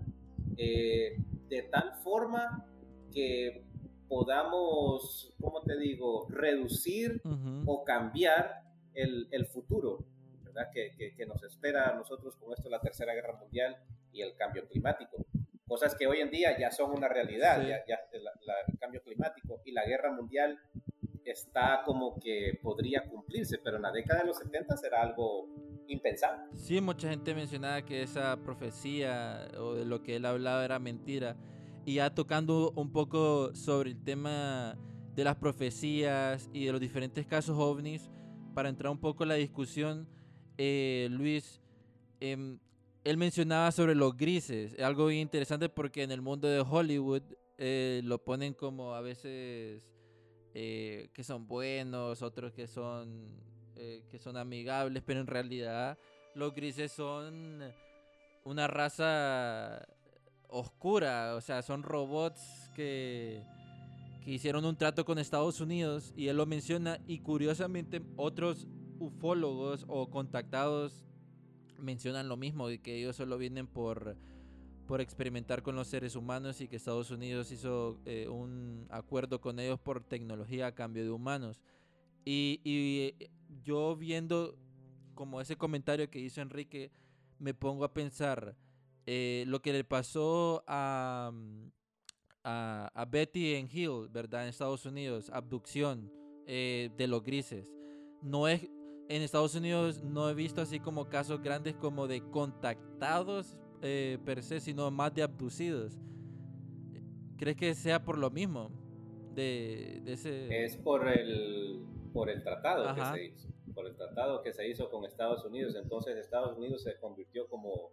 eh, de tal forma que podamos, ¿cómo te digo?, reducir o cambiar el, el futuro, ¿verdad? Que, que, nos espera a nosotros con esto la Tercera Guerra Mundial y el cambio climático. Cosas que hoy en día ya son una realidad, ya, ya el cambio climático y la guerra mundial está como que podría cumplirse, pero en la década de los 70 será algo impensable. Sí, mucha gente mencionaba que esa profecía o de lo que él hablaba era mentira. Y ya tocando un poco sobre el tema de las profecías y de los diferentes casos ovnis, para entrar un poco en la discusión, eh, Luis, em, él mencionaba sobre los grises, algo bien interesante porque en el mundo de Hollywood eh, lo ponen como a veces eh, que son buenos, otros que son, eh, que son amigables, pero en realidad los grises son una raza oscura, o sea, son robots que, que hicieron un trato con Estados Unidos y él lo menciona y curiosamente otros ufólogos o contactados mencionan lo mismo, de que ellos solo vienen por por experimentar con los seres humanos y que Estados Unidos hizo eh, un acuerdo con ellos por tecnología a cambio de humanos. Y, y, yo viendo como ese comentario que hizo Enrique, me pongo a pensar eh, lo que le pasó a, a, a, Betty en Hill, ¿verdad? En Estados Unidos, abducción eh, de los grises. No es, en Estados Unidos no he visto así como casos grandes como de contactados eh, per se, sino más de abducidos. ¿Crees que sea por lo mismo? De, ese... Es por el, por el tratado que se hizo. Por el tratado que se hizo con Estados Unidos. Entonces Estados Unidos se convirtió como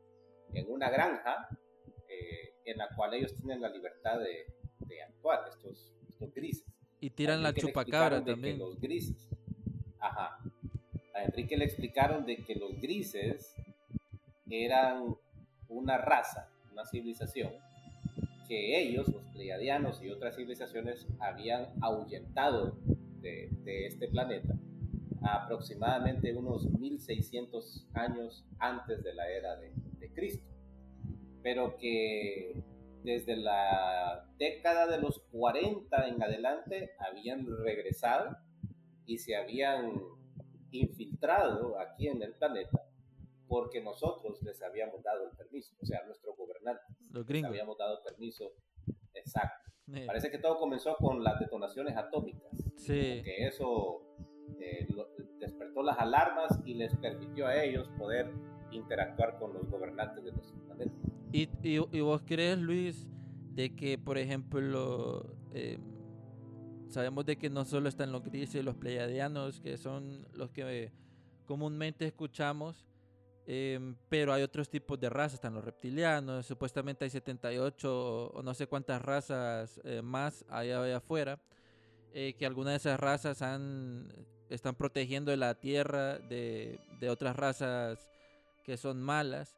en una granja eh, en la cual ellos tienen la libertad de, de actuar, estos, estos grises. Y tiran la chupacabra también. los grises. Ajá. A Enrique le explicaron de que los grises eran una raza, una civilización, que ellos, los pleiadianos y otras civilizaciones, habían ahuyentado de, este planeta aproximadamente unos 1600 años antes de la era de, de Cristo. Pero que desde la década de los 40 en adelante habían regresado y se habían infiltrado aquí en el planeta porque nosotros les habíamos dado el permiso, o sea, nuestros gobernantes Los les habíamos dado permiso exacto. Parece que todo comenzó con las detonaciones atómicas, sí. que eso eh, despertó las alarmas y les permitió a ellos poder interactuar con los gobernantes de nuestro planeta. ¿Y, y, vos crees, Luis, de que, por ejemplo, eh, sabemos de que no solo están los grises y los pleiadianos, que son los que comúnmente escuchamos, Em, pero hay otros tipos de razas, están los reptilianos, supuestamente hay 78 o, no sé cuántas razas eh, más allá, allá afuera, eh, que algunas de esas razas han, están protegiendo la tierra de, de, otras razas que son malas.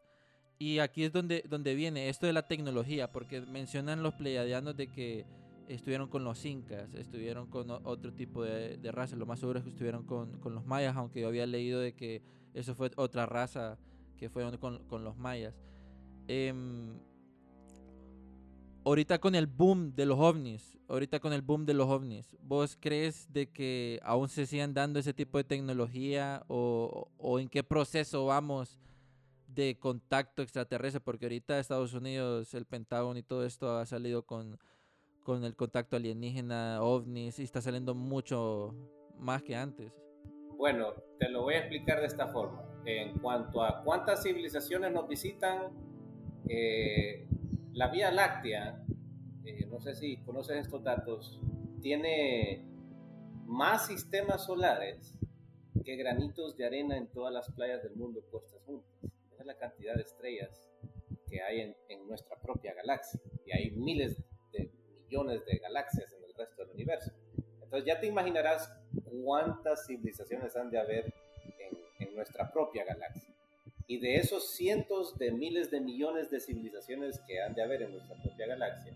Y aquí es donde, donde viene esto de la tecnología, porque mencionan los pleiadianos de que estuvieron con los incas, estuvieron con otro tipo de, de razas, lo más seguro es que estuvieron con, con los mayas, aunque yo había leído de que eso fue otra raza que fue con, con los mayas. Em, ahorita con el boom de los ovnis, ahorita con el boom de los ovnis, ¿vos crees de que aún se sigan dando ese tipo de tecnología o, o en qué proceso vamos de contacto extraterrestre? Porque ahorita Estados Unidos, el Pentágono y todo esto ha salido con, con el contacto alienígena, ovnis, y está saliendo mucho más que antes. Bueno, te lo voy a explicar de esta forma. En cuanto a cuántas civilizaciones nos visitan, eh, la Vía Láctea, eh, no sé si conoces estos datos, tiene más sistemas solares que granitos de arena en todas las playas del mundo puestas juntas. Esa es la cantidad de estrellas que hay en, en nuestra propia galaxia. Y hay miles de millones de galaxias en el resto del universo. Entonces ya te imaginarás cuántas civilizaciones han de haber en, nuestra propia galaxia. Y de esos cientos de miles de millones de civilizaciones que han de haber en nuestra propia galaxia,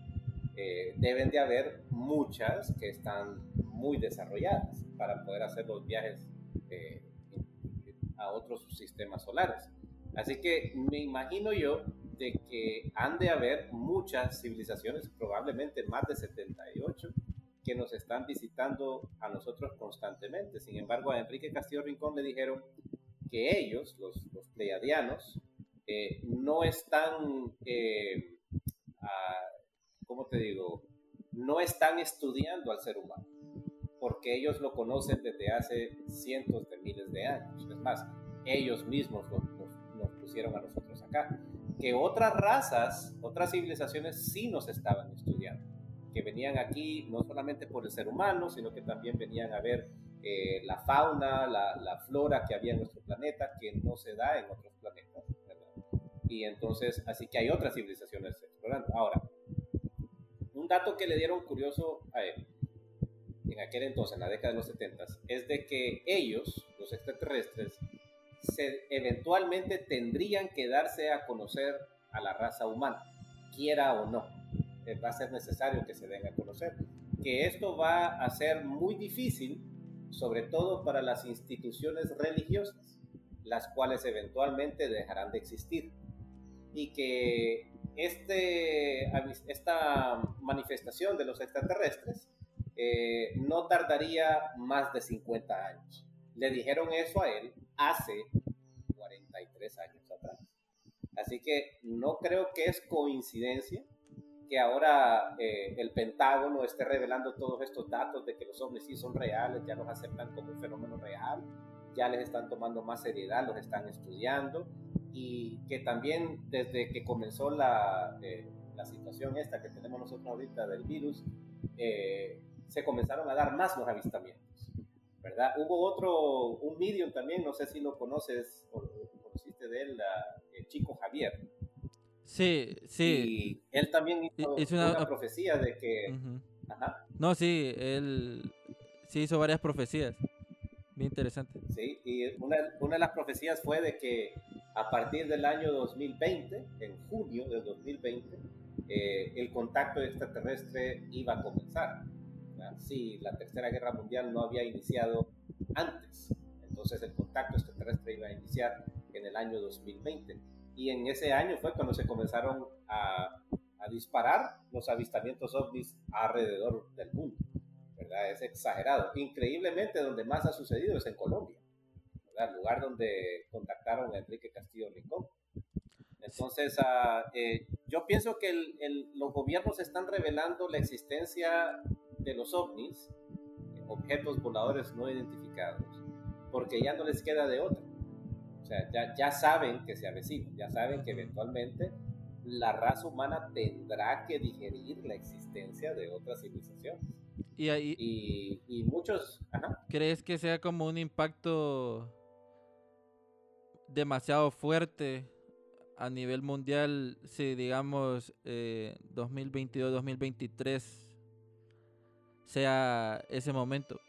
eh, deben de haber muchas que están muy desarrolladas para poder hacer los viajes eh, a otros sistemas solares. Así que me imagino yo de que han de haber muchas civilizaciones, probablemente más de 78, que nos están visitando a nosotros constantemente. Sin embargo, a Enrique Castillo Rincón le dijeron que ellos, los, los pleiadianos, eh, no están, eh, ¿cómo te digo? No están estudiando al ser humano, porque ellos lo conocen desde hace cientos de miles de años. Es más, ellos mismos nos pusieron a nosotros acá. Que otras razas, otras civilizaciones sí nos estaban estudiando, que venían aquí no solamente por el ser humano, sino que también venían a ver eh, la fauna, la, la, flora que había en nuestro planeta, que no se da en otros planetas. Y entonces, así que hay otras civilizaciones explorando. Ahora, un dato que le dieron curioso a él, en aquel entonces, en la década de los 70, es de que ellos, los extraterrestres, se, eventualmente tendrían que darse a conocer a la raza humana, quiera o no. Eh, va a ser necesario que se den a conocer. Que esto va a ser muy difícil, sobre todo para las instituciones religiosas, las cuales eventualmente dejarán de existir. Y que este, esta manifestación de los extraterrestres eh, no tardaría más de 50 años. Le dijeron eso a él hace 43 años atrás. Así que no creo que es coincidencia que ahora eh, el Pentágono esté revelando todos estos datos de que los ovnis sí son reales, ya los aceptan como un fenómeno real, ya les están tomando más seriedad, los están estudiando y que también desde que comenzó la, eh, la situación esta que tenemos nosotros ahorita del virus, eh, se comenzaron a dar más los avistamientos. ¿verdad? Hubo otro, un medium también, no sé si lo conoces o conociste de él, el chico Javier. Sí, sí. Y él también hizo una, profecía de que... Ajá. No, sí, él sí hizo varias profecías. Bien interesante. Sí, y una, una, de las profecías fue de que a partir del año 2020, en junio del 2020, eh, el contacto extraterrestre iba a comenzar si la Tercera Guerra Mundial no había iniciado antes. Entonces el contacto extraterrestre iba a iniciar en el año 2020. Y en ese año fue cuando se comenzaron a, a disparar los avistamientos ovnis alrededor del mundo. ¿verdad? Es exagerado. Increíblemente, donde más ha sucedido es en Colombia, ¿verdad? el lugar donde contactaron a Enrique Castillo Rincón. Entonces, uh, eh, yo pienso que el, el, los gobiernos están revelando la existencia de los ovnis, objetos voladores no identificados, porque ya no les queda de otra. O sea, ya, ya saben que se avecina, ya saben que eventualmente la raza humana tendrá que digerir la existencia de otras civilizaciones. Y, ahí, y, muchos... ¿Crees que sea como un impacto demasiado fuerte a nivel mundial si digamos eh, 2022-2023 sea ese momento.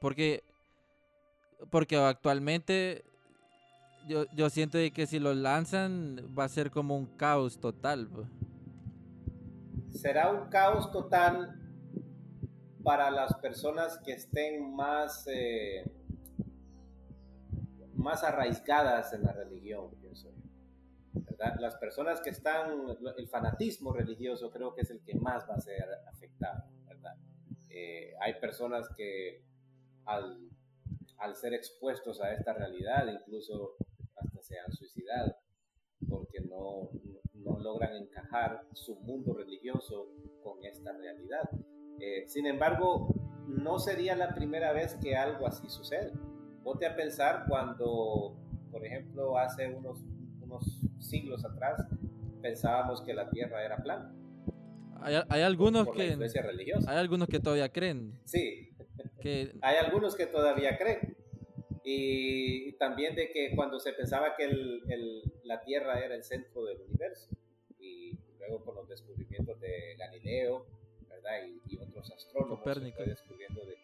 Porque, porque actualmente yo, yo siento que si lo lanzan va a ser como un caos total. Será un caos total para las personas que estén más, eh, más arraigadas en la religión, pienso ¿verdad? Las personas que están, el fanatismo religioso creo que es el que más va a ser afectado. Eh, hay personas que al, al, ser expuestos a esta realidad incluso se han suicidado porque no, no logran encajar su mundo religioso con esta realidad. Eh, sin embargo, no sería la primera vez que algo así sucede. Ponte a pensar cuando, por ejemplo, hace unos, unos siglos atrás pensábamos que la Tierra era plana hay, algunos que hay algunos que todavía creen. Sí. Que... hay algunos que todavía creen. Y también de que cuando se pensaba que el, la Tierra era el centro del universo, y luego con los descubrimientos de Galileo, ¿verdad? Y, otros astrónomos, Copérnico. descubriendo de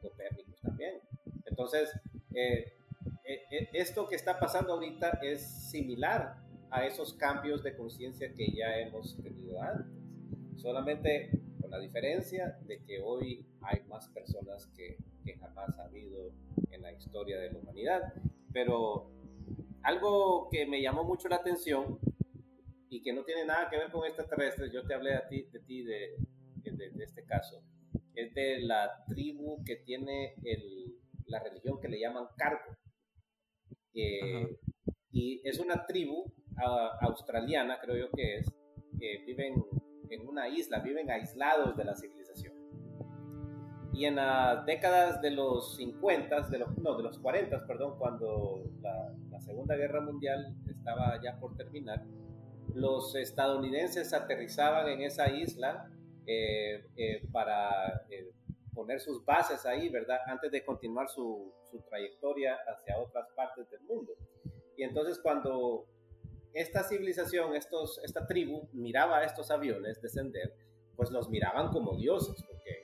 Copérnico también. Entonces, eh, eh, eh, esto que está pasando ahorita es similar a esos cambios de conciencia que ya hemos tenido antes solamente con la diferencia de que hoy hay más personas que, que jamás ha habido en la historia de la humanidad. Pero algo que me llamó mucho la atención y que no tiene nada que ver con extraterrestres, yo te hablé a ti, de ti de, de, este caso, es de la tribu que tiene el, la religión que le llaman Cargo. Eh, y es una tribu uh, australiana, creo yo que es, que viven en una isla, viven aislados de la civilización. Y en las décadas de los 50, de los, no, de los 40, perdón, cuando la, la Segunda Guerra Mundial estaba ya por terminar, los estadounidenses aterrizaban en esa isla eh, eh, para eh, poner sus bases ahí, ¿verdad? Antes de continuar su, su, trayectoria hacia otras partes del mundo. Y entonces cuando esta civilización, estos, esta tribu miraba a estos aviones descender, pues los miraban como dioses, porque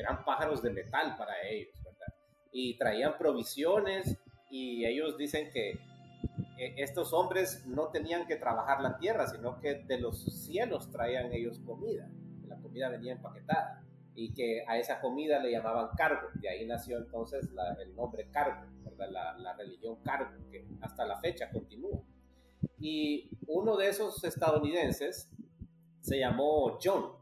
eran pájaros de metal para ellos, ¿verdad? Y traían provisiones y ellos dicen que estos hombres no tenían que trabajar la tierra, sino que de los cielos traían ellos comida, la comida venía empaquetada y que a esa comida le llamaban cargo, de ahí nació entonces el nombre cargo, La, la religión cargo, que hasta la fecha continúa. Y uno de esos estadounidenses se llamó John.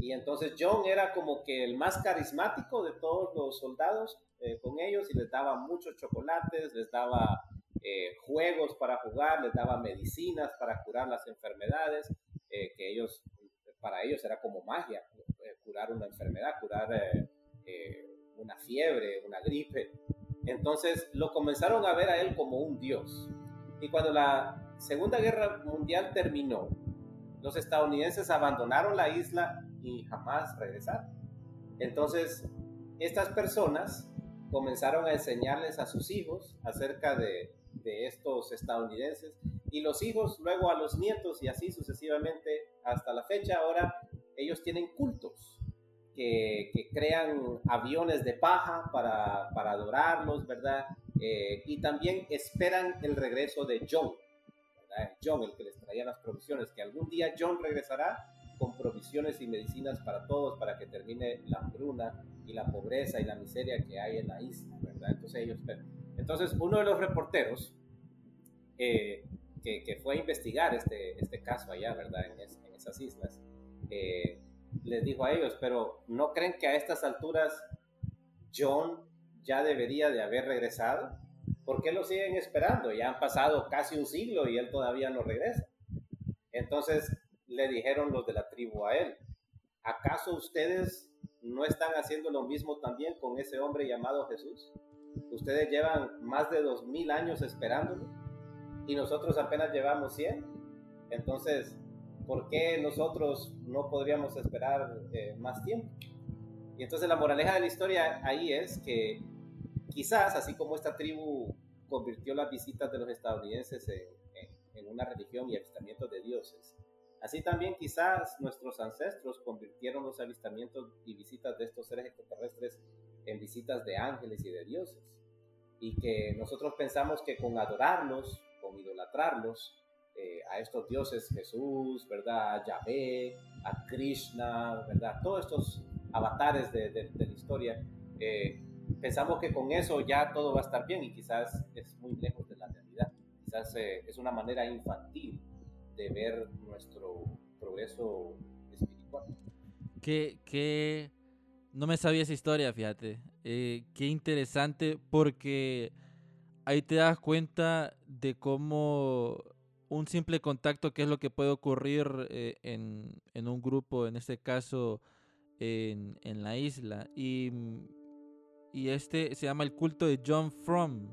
Y entonces John era como que el más carismático de todos los soldados eh, con ellos y les daba muchos chocolates, les daba eh, juegos para jugar, les daba medicinas para curar las enfermedades, eh, que ellos, para ellos era como magia, curar una enfermedad, curar una fiebre, una gripe. Entonces lo comenzaron a ver a él como un dios. Y cuando la Segunda Guerra Mundial terminó, los estadounidenses abandonaron la isla y jamás regresaron. Entonces, estas personas comenzaron a enseñarles a sus hijos acerca de, estos estadounidenses y los hijos luego a los nietos y así sucesivamente hasta la fecha. Ahora ellos tienen cultos que, crean aviones de paja para, para adorarlos, ¿verdad? Eh, y también esperan el regreso de John, John, el que les traía las provisiones, que algún día John regresará con provisiones y medicinas para todos, para que termine la hambruna y la pobreza y la miseria que hay en la isla, ¿verdad? Entonces ellos Entonces uno de los reporteros eh, que, fue a investigar este, este caso allá, ¿verdad? En, esas islas, eh, les dijo a ellos, pero ¿no creen que a estas alturas John ya debería de haber regresado. ¿Por qué lo siguen esperando? Ya han pasado casi un siglo y él todavía no regresa. Entonces le dijeron los de la tribu a él, ¿acaso ustedes no están haciendo lo mismo también con ese hombre llamado Jesús? Ustedes llevan más de dos mil años esperándolo y nosotros apenas llevamos cien. Entonces, ¿por qué nosotros no podríamos esperar eh, más tiempo? Y entonces la moraleja de la historia ahí es que quizás, así como esta tribu convirtió las visitas de los estadounidenses en, una religión y avistamientos de dioses, así también quizás nuestros ancestros convirtieron los avistamientos y visitas de estos seres extraterrestres en visitas de ángeles y de dioses. Y que nosotros pensamos que con adorarlos, con idolatrarlos, eh, a estos dioses, Jesús, ¿verdad? A Yahvé, a Krishna, ¿verdad? Todos estos avatares de, la historia, eh, pensamos que con eso ya todo va a estar bien y quizás es muy lejos de la realidad. Quizás eh, es una manera infantil de ver nuestro progreso espiritual. Que, no me sabía esa historia, fíjate. Eh, qué interesante porque ahí te das cuenta de cómo un simple contacto, que es lo que puede ocurrir en, en, un grupo, en este caso en, en la isla. Y, y, este se llama el culto de John Fromm.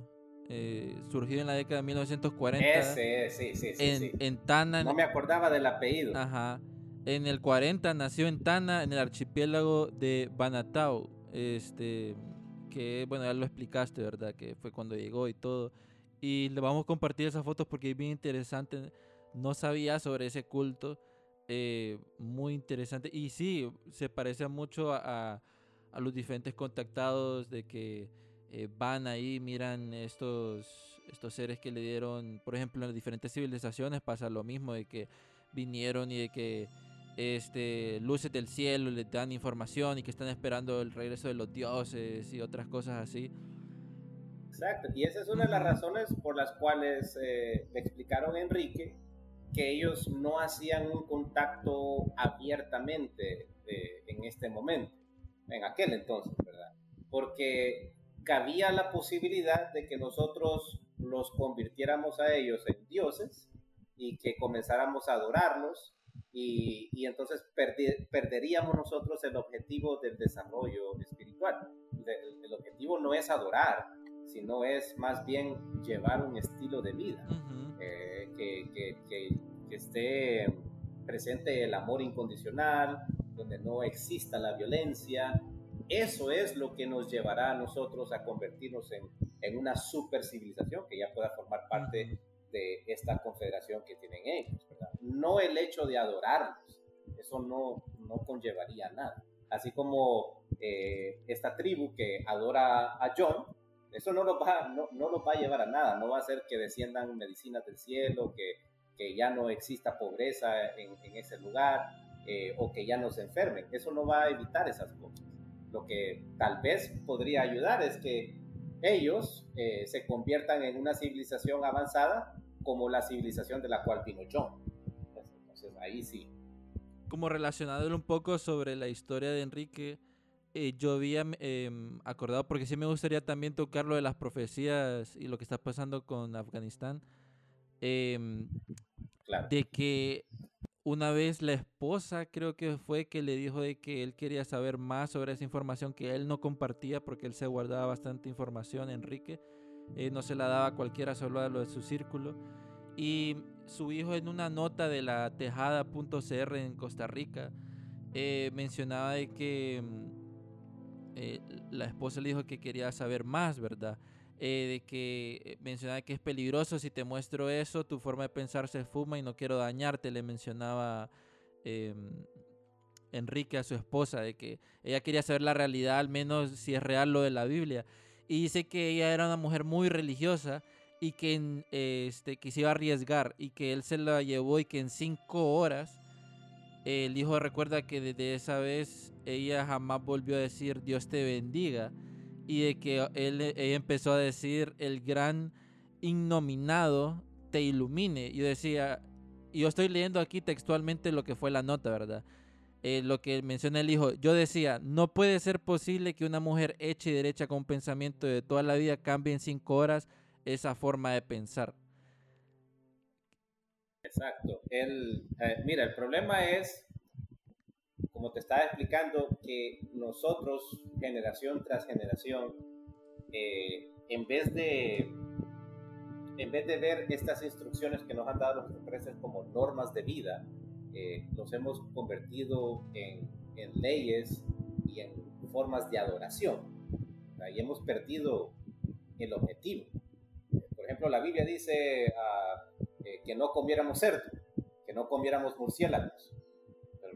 Eh, surgido en la década de 1940 Ese, sí, sí, sí, en, en, Tana. No me acordaba del apellido. Ajá. En el 40 nació en Tana, en el archipiélago de Banatao. Este, que bueno, ya lo explicaste, ¿verdad? Que fue cuando llegó y todo. Y le vamos a compartir esas fotos porque es bien interesante. No sabía sobre ese culto. Eh, muy interesante. Y sí, se parece mucho a, a, los diferentes contactados de que eh, van ahí, miran estos, estos seres que le dieron, por ejemplo, en las diferentes civilizaciones pasa lo mismo, de que vinieron y de que este, luces del cielo les dan información y que están esperando el regreso de los dioses y otras cosas así. Exacto, y esa es una de las razones por las cuales eh, me explicaron Enrique que ellos no hacían un contacto abiertamente eh, en este momento, en aquel entonces, ¿verdad? Porque cabía la posibilidad de que nosotros los convirtiéramos a ellos en dioses y que comenzáramos a adorarlos y, y entonces perderíamos nosotros el objetivo del desarrollo espiritual. El, el, objetivo no es adorar, sino es más bien llevar un estilo de vida eh, que, que, que, que esté presente el amor incondicional, donde no exista la violencia, eso es lo que nos llevará a nosotros a convertirnos en, en una super civilización que ya pueda formar parte de esta confederación que tienen ellos, ¿verdad? No el hecho de adorarlos, eso no, no conllevaría nada. Así como eh, esta tribu que adora a John, eso no los, va, no, no va a llevar a nada, no va a hacer que desciendan medicinas del cielo, que, que ya no exista pobreza en, en ese lugar eh, o que ya no se enfermen, eso no va a evitar esas cosas. Lo que tal vez podría ayudar es que ellos eh, se conviertan en una civilización avanzada como la civilización de la cual vino John. Entonces ahí sí. Como relacionado un poco sobre la historia de Enrique, eh, yo había eh, acordado, porque sí me gustaría también tocar lo de las profecías y lo que está pasando con Afganistán, em, claro. de que una vez la esposa creo que fue que le dijo de que él quería saber más sobre esa información que él no compartía porque él se guardaba bastante información, Enrique. Eh, no se la daba a cualquiera, solo a lo de su círculo. Y su hijo en una nota de la tejada.cr en Costa Rica eh, mencionaba de que mm, eh, la esposa le dijo que quería saber más, ¿verdad? Eh, de que eh, mencionaba que es peligroso si te muestro eso, tu forma de pensar se fuma y no quiero dañarte, le mencionaba eh, Enrique a su esposa, de que ella quería saber la realidad, al menos si es real lo de la Biblia. Y dice que ella era una mujer muy religiosa y que, este, que se iba a arriesgar y que él se la llevó y que en cinco horas el hijo recuerda que desde esa vez ella jamás volvió a decir Dios te bendiga y de que él, empezó a decir el gran innominado te ilumine. Yo decía, yo estoy leyendo aquí textualmente lo que fue la nota, ¿verdad? Eh, lo que menciona el hijo, yo decía, no puede ser posible que una mujer hecha y derecha con un pensamiento de toda la vida cambie en cinco horas esa forma de pensar. Exacto. El, eh, mira, el problema es como te estaba explicando, que nosotros, generación tras generación, eh, en, vez de, en vez de ver estas instrucciones que nos han dado los extraterrestres como normas de vida, eh, nos hemos convertido en, en, leyes y en formas de adoración. Y hemos perdido el objetivo. Por ejemplo, la Biblia dice ah, eh, que no comiéramos cerdo, que no comiéramos murciélagos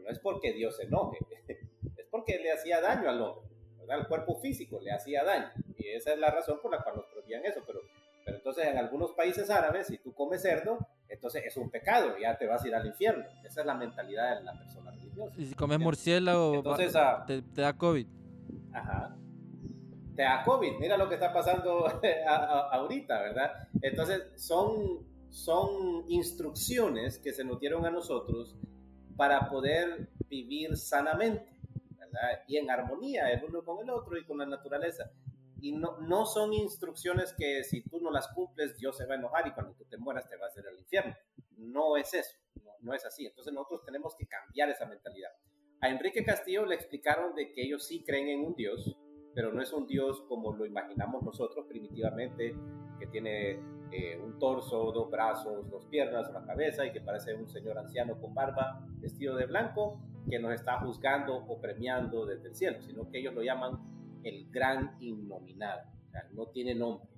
no es porque Dios se enoje, es porque le hacía daño al hombre, ¿verdad? Al cuerpo físico le hacía daño. Y esa es la razón por la cual nos prohibían eso. Pero, pero entonces en algunos países árabes, si tú comes cerdo, entonces es un pecado, ya te vas a ir al infierno. Esa es la mentalidad de la persona religiosa. Y si comes murciélago, entonces, ah, te, da COVID. Ajá. Te da COVID. Mira lo que está pasando ahorita, ¿verdad? Entonces son, son instrucciones que se nos dieron a nosotros para poder vivir sanamente y en armonía el uno con el otro y con la naturaleza. Y no, no son instrucciones que si tú no las cumples, Dios se va a enojar y cuando tú te mueras te vas a ir al infierno. No es eso, no, no es así. Entonces nosotros tenemos que cambiar esa mentalidad. A Enrique Castillo le explicaron de que ellos sí creen en un Dios, pero no es un Dios como lo imaginamos nosotros primitivamente, que tiene eh, un torso, dos brazos, dos piernas, una cabeza y que parece un señor anciano con barba, vestido de blanco, que nos está juzgando o premiando desde el cielo, sino que ellos lo llaman el gran innominado, no tiene nombre,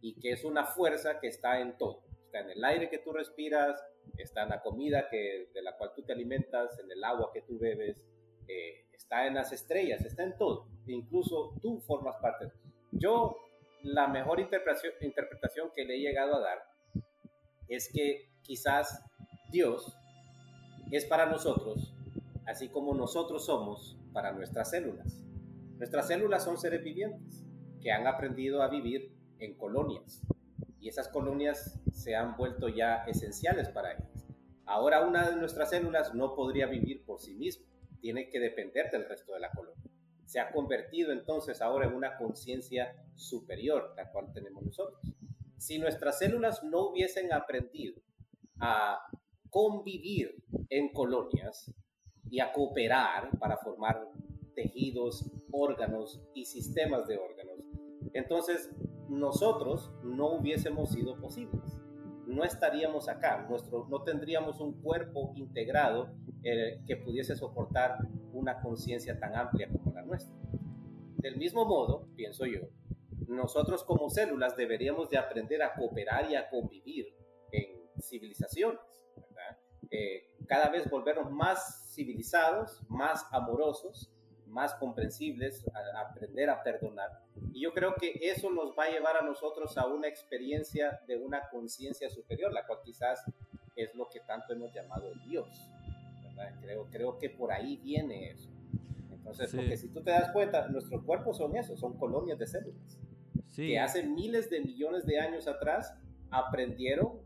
y que es una fuerza que está en todo, está en el aire que tú respiras, está en la comida que, de la cual tú te alimentas, en el agua que tú bebes, eh, está en las estrellas, está en todo, incluso tú formas parte. Yo la mejor interpretación, interpretación que le he llegado a dar es que quizás Dios es para nosotros, así como nosotros somos para nuestras células. Nuestras células son seres vivientes que han aprendido a vivir en colonias. Y esas colonias se han vuelto ya esenciales para ellas. Ahora una de nuestras células no podría vivir por sí misma, tiene que depender del resto de la colonia. Se ha convertido entonces ahora en una conciencia superior, la cual tenemos nosotros. Si nuestras células no hubiesen aprendido a convivir en colonias y a cooperar para formar tejidos, órganos y sistemas de órganos, entonces nosotros no hubiésemos sido posibles. No estaríamos acá, nuestro, no tendríamos un cuerpo integrado eh, que pudiese soportar una conciencia tan amplia como la nuestra. Del mismo modo, pienso yo, nosotros como células deberíamos de aprender a cooperar y a convivir en civilizaciones. Eh, cada vez volvernos más civilizados, más amorosos, más comprensibles, a, aprender a perdonar. Y yo creo que eso nos va a llevar a nosotros a una experiencia de una conciencia superior, la cual quizás es lo que tanto hemos llamado Dios. Creo, creo que por ahí viene eso. Entonces, porque si tú te das cuenta, nuestros cuerpos son eso, son colonias de células. Que hace miles de millones de años atrás aprendieron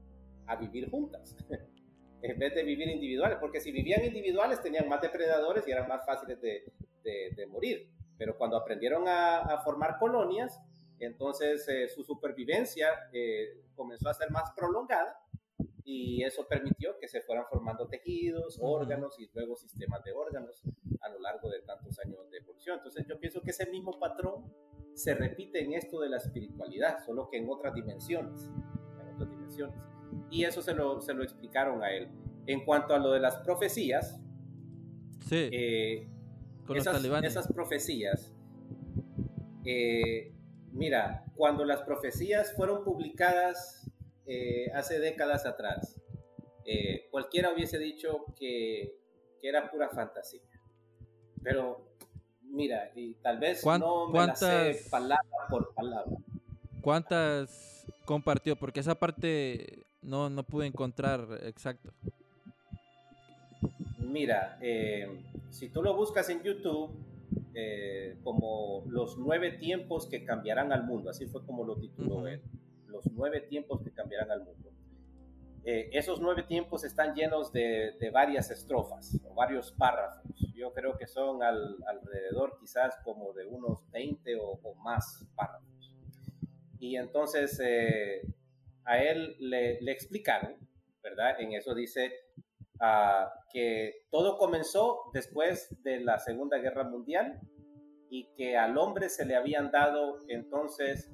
a vivir juntas. en vez de vivir individuales, porque si vivían individuales tenían más depredadores y eran más fáciles de, de, morir. Pero cuando aprendieron a, formar colonias, entonces eh, su supervivencia eh, comenzó a ser más prolongada y eso permitió que se fueran formando tejidos, órganos y luego sistemas de órganos a lo largo de tantos años de evolución. Entonces yo pienso que ese mismo patrón se repite en esto de la espiritualidad, solo que en otras dimensiones, en otras dimensiones. Y eso se lo, se lo explicaron a él. En cuanto a lo de las profecías, sí. Eh, esas, profecías, eh, mira, cuando las profecías fueron publicadas eh, hace décadas atrás, eh, cualquiera hubiese dicho que, era pura fantasía. Pero mira, y tal vez no me la sé palabra por palabra. ¿Cuántas compartió? Porque esa parte no, no pude encontrar exacto. Mira, eh, si tú lo buscas en YouTube, eh, como los nueve tiempos que cambiarán al mundo, así fue como lo tituló él, los nueve tiempos que cambiarán al mundo. Eh, esos nueve tiempos están llenos de, varias estrofas o varios párrafos. Yo creo que son alrededor quizás como de unos 20 o, más párrafos. Y entonces a él le, le explicaron, ¿verdad? En eso dice, que todo comenzó después de la Segunda Guerra Mundial y que al hombre se le habían dado entonces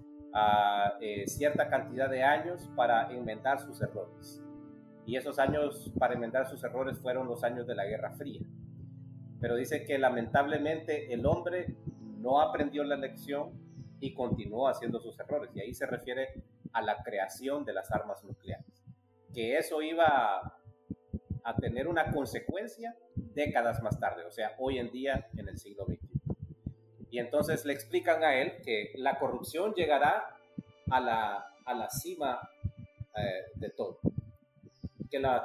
eh, cierta cantidad de años para inventar sus errores. Y esos años para inventar sus errores fueron los años de la Guerra Fría. Pero dice que lamentablemente el hombre no aprendió la lección y continuó haciendo sus errores. Y ahí se refiere a la creación de las armas nucleares. Que eso iba a tener una consecuencia décadas más tarde, o sea, hoy en día en el siglo XXI. Y entonces le explican a él que la corrupción llegará a la, a la cima eh, de todo, que la,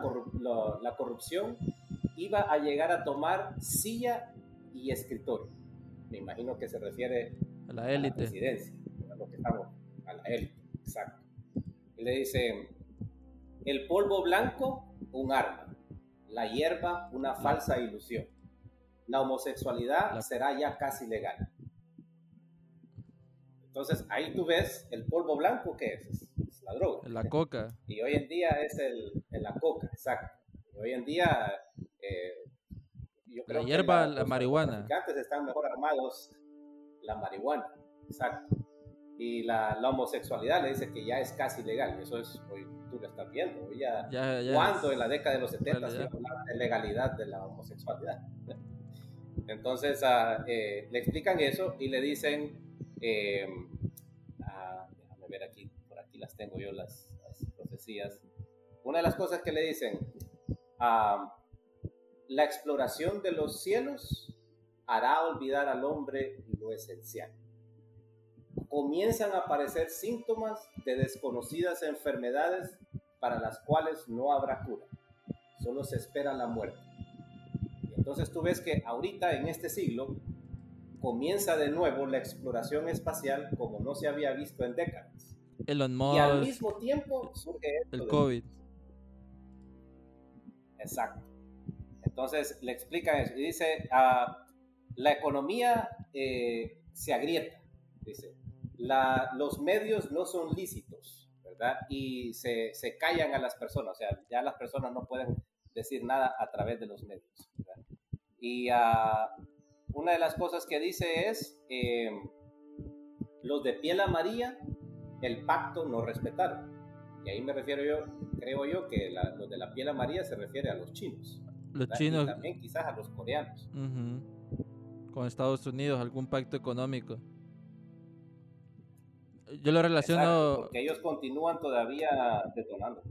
la, corrupción iba a llegar a tomar silla y escritorio. Me imagino que se refiere a la élite. A la presidencia, a lo que estamos, a la élite, exacto. Y le dice, el polvo blanco, un arma la hierba una falsa ilusión. La homosexualidad será ya casi legal. Entonces ahí tú ves el polvo blanco que es, es la droga. La coca. Y hoy en día es el, la coca, exacto. hoy en día eh, la hierba, la, marihuana. Los antes están mejor armados la marihuana, exacto. Y la, la, homosexualidad le dice que ya es casi legal. Eso es hoy tú lo estás viendo. Ya, ¿Cuándo en la década de los 70 se hablar de legalidad de la homosexualidad? Entonces ah, eh, le explican eso y le dicen, eh, ah, déjame ver aquí, por aquí las tengo yo las, profecías. Una de las cosas que le dicen, ah, la exploración de los cielos hará olvidar al hombre lo esencial comienzan a aparecer síntomas de desconocidas enfermedades para las cuales no habrá cura. Solo se espera la muerte. Y entonces tú ves que ahorita en este siglo comienza de nuevo la exploración espacial como no se había visto en décadas. Elon Musk. Y al mismo tiempo surge esto el COVID. Exacto. Entonces le explican eso y dice, ah, la economía eh, se agrieta, dice, los medios no son lícitos, ¿verdad? Y se, se, callan a las personas, o sea, ya las personas no pueden decir nada a través de los medios. Y uh, una de las cosas que dice es, eh, los de piel amarilla, el pacto no respetaron. Y ahí me refiero yo, creo yo, que los de la piel amarilla se refiere a los chinos. Los chinos. Y también quizás a los coreanos. Con Estados Unidos, algún pacto económico. Yo lo relaciono. porque ellos continúan todavía detonando.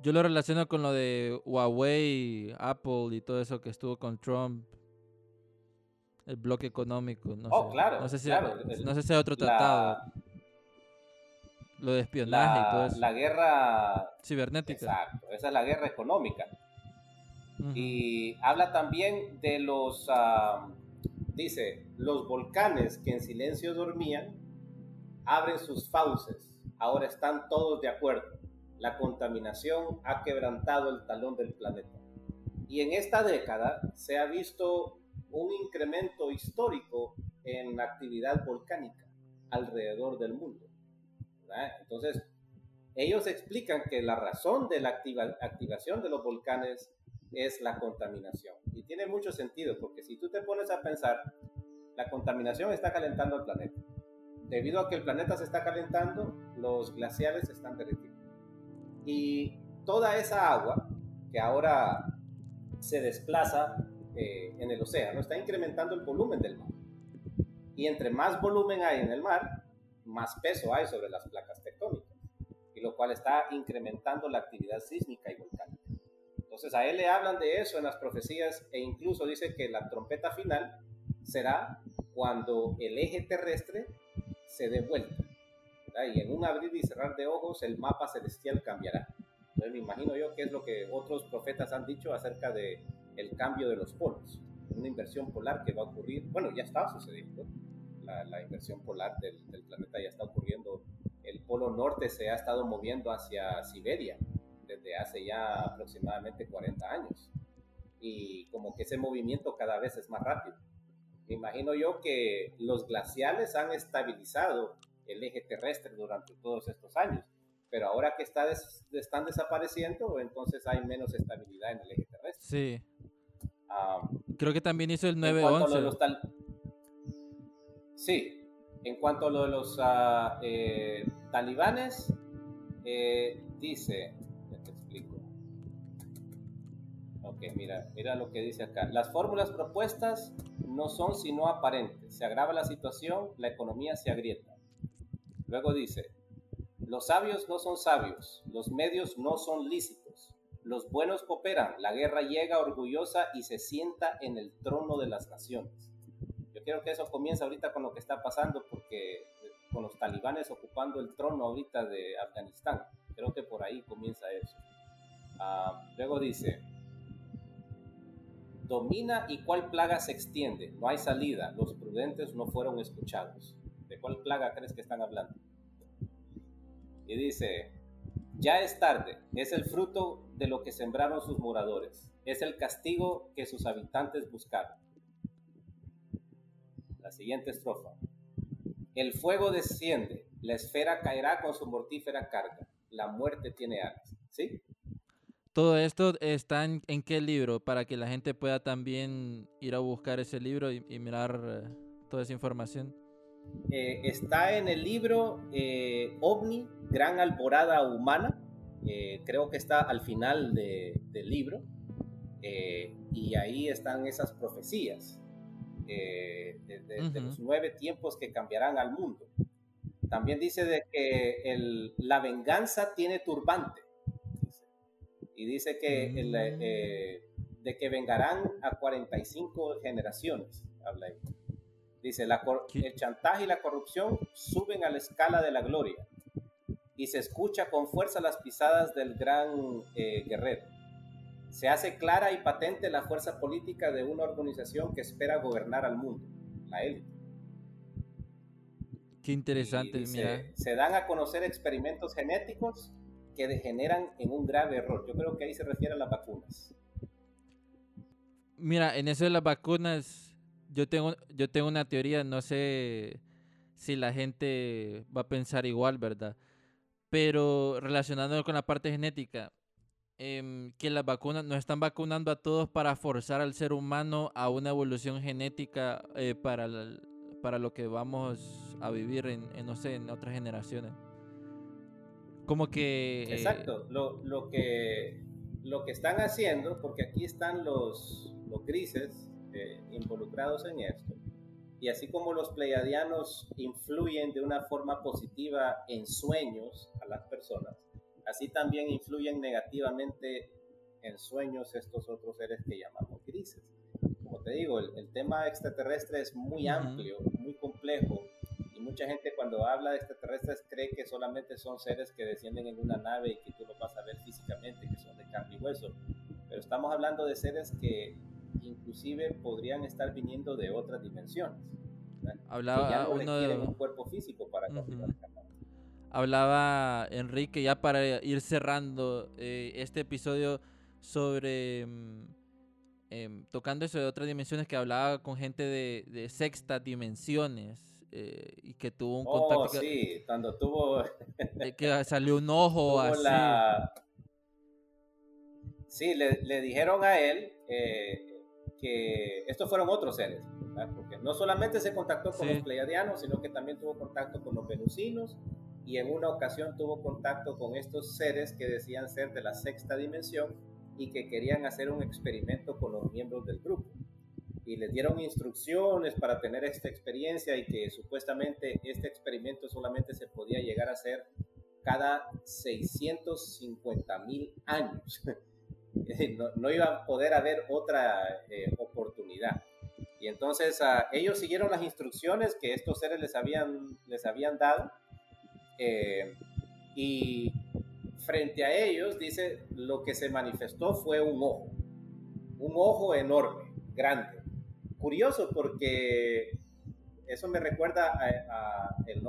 Yo lo relaciono con lo de Huawei, Apple y todo eso que estuvo con Trump. El bloque económico. No oh, sé. claro. No sé si, claro. No sé si hay otro tratado. Lo de espionaje la, y todo eso. La guerra. Cibernética. Exacto. Esa es la guerra económica. Y habla también de los. Ah, dice: los volcanes que en silencio dormían abren sus fauces. Ahora están todos de acuerdo. La contaminación ha quebrantado el talón del planeta. Y en esta década se ha visto un incremento histórico en la actividad volcánica alrededor del mundo. Entonces, ellos explican que la razón de la activación de los volcanes es la contaminación. Y tiene mucho sentido, porque si tú te pones a pensar, la contaminación está calentando el planeta. Debido a que el planeta se está calentando, los glaciares se están derritiendo. Y toda esa agua que ahora se desplaza eh, en el océano está incrementando el volumen del mar. Y entre más volumen hay en el mar, más peso hay sobre las placas tectónicas, y lo cual está incrementando la actividad sísmica y volcánica. Entonces a él le hablan de eso en las profecías e incluso dice que la trompeta final será cuando el eje terrestre se dé vuelta. Y en un abrir y cerrar de ojos el mapa celestial cambiará. Entonces me imagino yo que es lo que otros profetas han dicho acerca de el cambio de los polos. Una inversión polar que va a ocurrir, bueno, ya está sucediendo, la, inversión polar del, planeta ya está ocurriendo. El polo norte se ha estado moviendo hacia Siberia desde hace ya aproximadamente 40 años. Y como que ese movimiento cada vez es más rápido. Me imagino yo que los glaciales han estabilizado el eje terrestre durante todos estos años, pero ahora que está están desapareciendo, entonces hay menos estabilidad en el eje terrestre. Sí. Ah, Creo que también hizo el 911. Sí, en cuanto a lo de los ah, eh, talibanes, eh, dice, ya te explico. Ok, mira, mira lo que dice acá. Las fórmulas propuestas no son sino aparentes. Se agrava la situación, la economía se agrieta. Luego dice, los sabios no son sabios, los medios no son lícitos. Los buenos cooperan, la guerra llega orgullosa y se sienta en el trono de las naciones quiero que eso comience ahorita con lo que está pasando, porque eh, con los talibanes ocupando el trono ahorita de Afganistán. Creo que por ahí comienza eso. Ah, luego dice, domina y cuál plaga se extiende. No hay salida. Los prudentes no fueron escuchados. ¿De cuál plaga crees que están hablando? Y dice, ya es tarde. Es el fruto de lo que sembraron sus moradores. Es el castigo que sus habitantes buscaron. La siguiente estrofa. El fuego desciende, la esfera caerá con su mortífera carga, la muerte tiene alas. ¿Sí? Todo esto está en, qué libro para que la gente pueda también ir a buscar ese libro y, mirar eh, toda esa información. Eh, está en el libro eh, OVNI, Gran Alborada Humana. creo que está al final del libro. y ahí están esas profecías. Eh, de, los nueve tiempos que cambiarán al mundo. También dice de que el, la venganza tiene turbante. Y dice que mm. eh, de que vengarán a 45 generaciones. Habla ahí. Dice, la, el chantaje y la corrupción suben a la escala de la gloria y se escucha con fuerza las pisadas del gran eh, guerrero se hace clara y patente la fuerza política de una organización que espera gobernar al mundo, la élite. Qué interesante, mira. Se dan a conocer experimentos genéticos que degeneran en un grave error. Yo creo que ahí se refiere a las vacunas. Mira, en eso de las vacunas, yo tengo, yo tengo una teoría, no sé si la gente va a pensar igual, ¿verdad? Pero relacionándolo con la parte genética, em, que las vacunas nos están vacunando a todos para forzar al ser humano a una evolución genética eh, para, para lo que vamos a vivir en, no sé, en otras generaciones. Como que... Eh, Exacto, lo, lo, que, lo que están haciendo, porque aquí están los, los grises eh, involucrados en esto, y así como los pleiadianos influyen de una forma positiva en sueños a las personas, así también influyen negativamente en sueños estos otros seres que llamamos grises. Como te digo, el, tema extraterrestre es muy amplio, muy complejo, mucha gente cuando habla de extraterrestres cree que solamente son seres que descienden en una nave y que tú lo vas a ver físicamente, que son de carne y hueso. Pero estamos hablando de seres que inclusive podrían estar viniendo de otras dimensiones. Hablaba uno de un cuerpo físico para Hablaba Enrique ya para ir cerrando eh, este episodio sobre em, tocando eso de otras dimensiones que hablaba con gente de, de sexta dimensiones eh, y que tuvo un oh, contacto. sí, cuando tuvo. que salió un ojo así. Sí, le, le, dijeron a él eh, que estos fueron otros seres, porque no solamente se contactó con los pleiadianos, sino que también tuvo contacto con los venusinos y en una ocasión tuvo contacto con estos seres que decían ser de la sexta dimensión y que querían hacer un experimento con los miembros del grupo. Y les dieron instrucciones para tener esta experiencia y que supuestamente este experimento solamente se podía llegar a hacer cada 650 mil años. no, iba a poder haber otra eh, oportunidad. Y entonces ah, ellos siguieron las instrucciones que estos seres les habían, les habían dado. Eh, y frente a ellos, dice, lo que se manifestó fue un ojo. Un ojo enorme, grande. Curioso porque eso me recuerda a, el,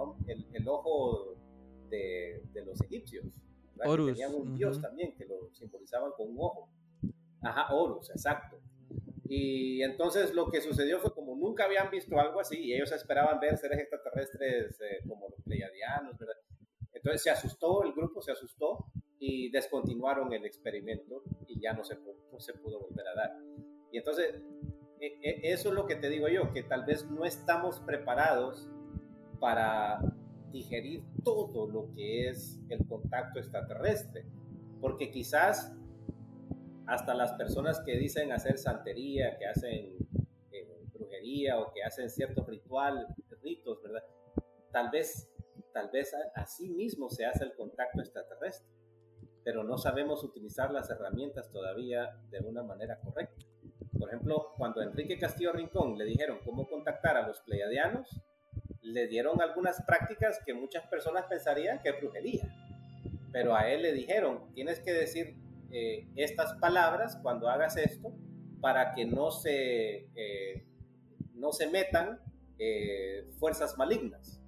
el, ojo de, de los egipcios tenían un dios también que lo simbolizaban con un ojo. Ajá, Horus, exacto. Y entonces lo que sucedió fue como nunca habían visto algo así y ellos esperaban ver seres extraterrestres eh, como los pleiadianos, ¿verdad? Entonces se asustó, el grupo se asustó y descontinuaron el experimento y ya no se, no se pudo volver a dar. Y entonces eso es lo que te digo yo, que tal vez no estamos preparados para digerir todo lo que es el contacto extraterrestre, porque quizás hasta las personas que dicen hacer santería, que hacen eh, brujería o que hacen ciertos ritual, ritos, ¿verdad? Tal vez, tal vez así mismo se hace el contacto extraterrestre, pero no sabemos utilizar las herramientas todavía de una manera correcta. Por ejemplo, cuando Enrique Castillo Rincón le dijeron cómo contactar a los pleiadianos, le dieron algunas prácticas que muchas personas pensarían que es brujería. Pero a él le dijeron, tienes que decir eh, estas palabras cuando hagas esto para que no se, eh, no se metan eh, fuerzas malignas.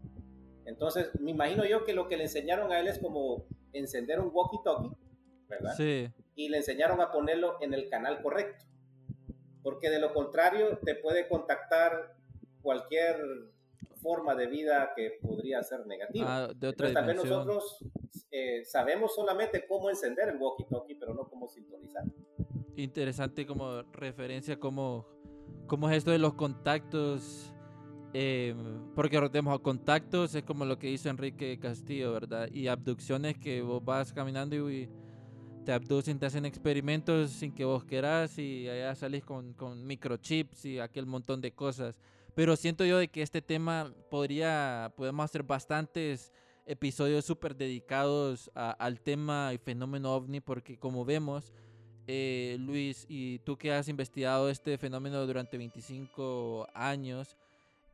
Entonces, me imagino yo que lo que le enseñaron a él es como encender un walkie-talkie, ¿verdad? Sí. Y le enseñaron a ponerlo en el canal correcto. Porque de lo contrario, te puede contactar cualquier forma de vida que podría ser negativa. Ah, de otra Entonces, nosotros eh, sabemos solamente cómo encender el walkie-talkie, pero no cómo sintonizar. Interesante como referencia, cómo, cómo es esto de los contactos. Eh, porque recordemos a contactos es como lo que hizo Enrique Castillo, ¿verdad? Y abducciones que vos vas caminando y te abducen, te hacen experimentos sin que vos querás y allá salís con, con microchips y aquel montón de cosas. Pero siento yo de que este tema podría, podemos hacer bastantes episodios súper dedicados al tema y fenómeno ovni, porque como vemos, eh, Luis, y tú que has investigado este fenómeno durante 25 años,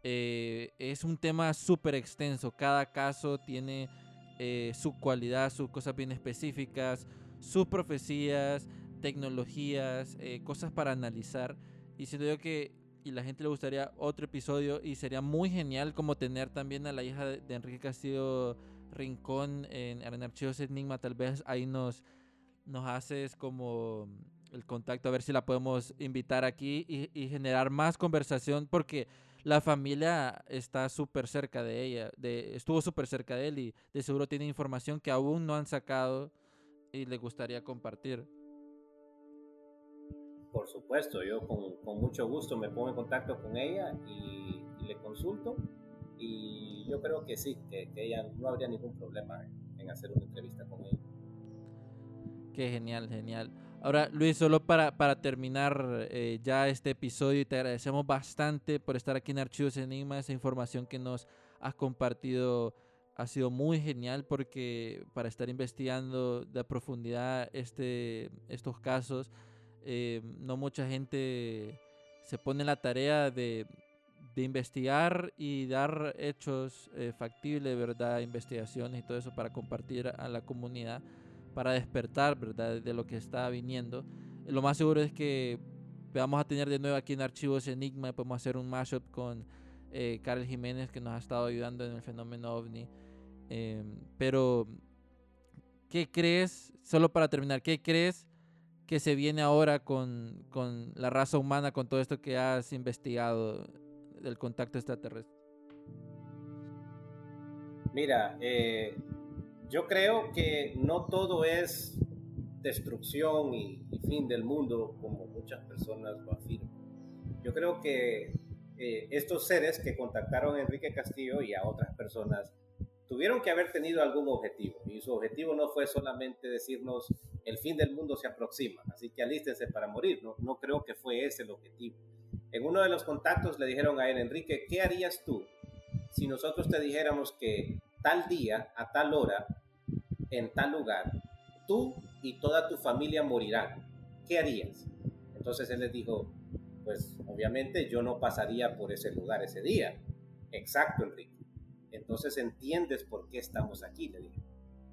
eh, es un tema súper extenso. Cada caso tiene eh, su cualidad, sus cosas bien específicas, sus profecías, tecnologías, cosas para analizar. Y siento yo que y la gente le gustaría otro episodio y sería muy genial como tener también a la hija de, Enrique Castillo Rincón en, en Archivos Enigma, tal vez ahí nos, nos haces como el contacto, a ver si la podemos invitar aquí y, generar más conversación, porque la familia está súper cerca de ella, de, estuvo súper cerca de él y de seguro tiene información que aún no han sacado y le gustaría compartir. Por supuesto, yo con, con mucho gusto me pongo en contacto con ella y, le consulto y yo creo que sí, que, ella no habría ningún problema en, hacer una entrevista con ella. Qué genial, genial. Ahora, Luis, solo para, para terminar eh, ya este episodio, y te agradecemos bastante por estar aquí en Archivos Enigma. Esa información que nos has compartido ha sido muy genial porque para estar investigando de profundidad este, estos casos, eh, no mucha gente se pone en la tarea de, de investigar y dar hechos eh, factibles, ¿verdad? Investigaciones y todo eso para compartir a la comunidad para despertar, ¿verdad? De lo que está viniendo. Lo más seguro es que vamos a tener de nuevo aquí en Archivos Enigma, podemos hacer un mashup con eh, Jiménez que nos ha estado ayudando en el fenómeno ovni. Em, pero, ¿qué crees, solo para terminar, qué crees que se viene ahora con, con la raza humana, con todo esto que has investigado del contacto extraterrestre? Mira, eh, yo creo que no todo es destrucción y, fin del mundo como muchas personas lo afirman. Yo creo que eh, estos seres que contactaron a Enrique Castillo y a otras personas tuvieron que haber tenido algún objetivo y su objetivo no fue solamente decirnos el fin del mundo se aproxima, así que alístense para morir, no, no creo que fue ese el objetivo. En uno de los contactos le dijeron a él, Enrique, ¿qué harías tú si nosotros te dijéramos que tal día, a tal hora, en tal lugar, tú y toda tu familia morirán. ¿Qué harías? Entonces él les dijo, pues obviamente yo no pasaría por ese lugar ese día. Exacto, Enrique. Entonces entiendes por qué estamos aquí, le dije.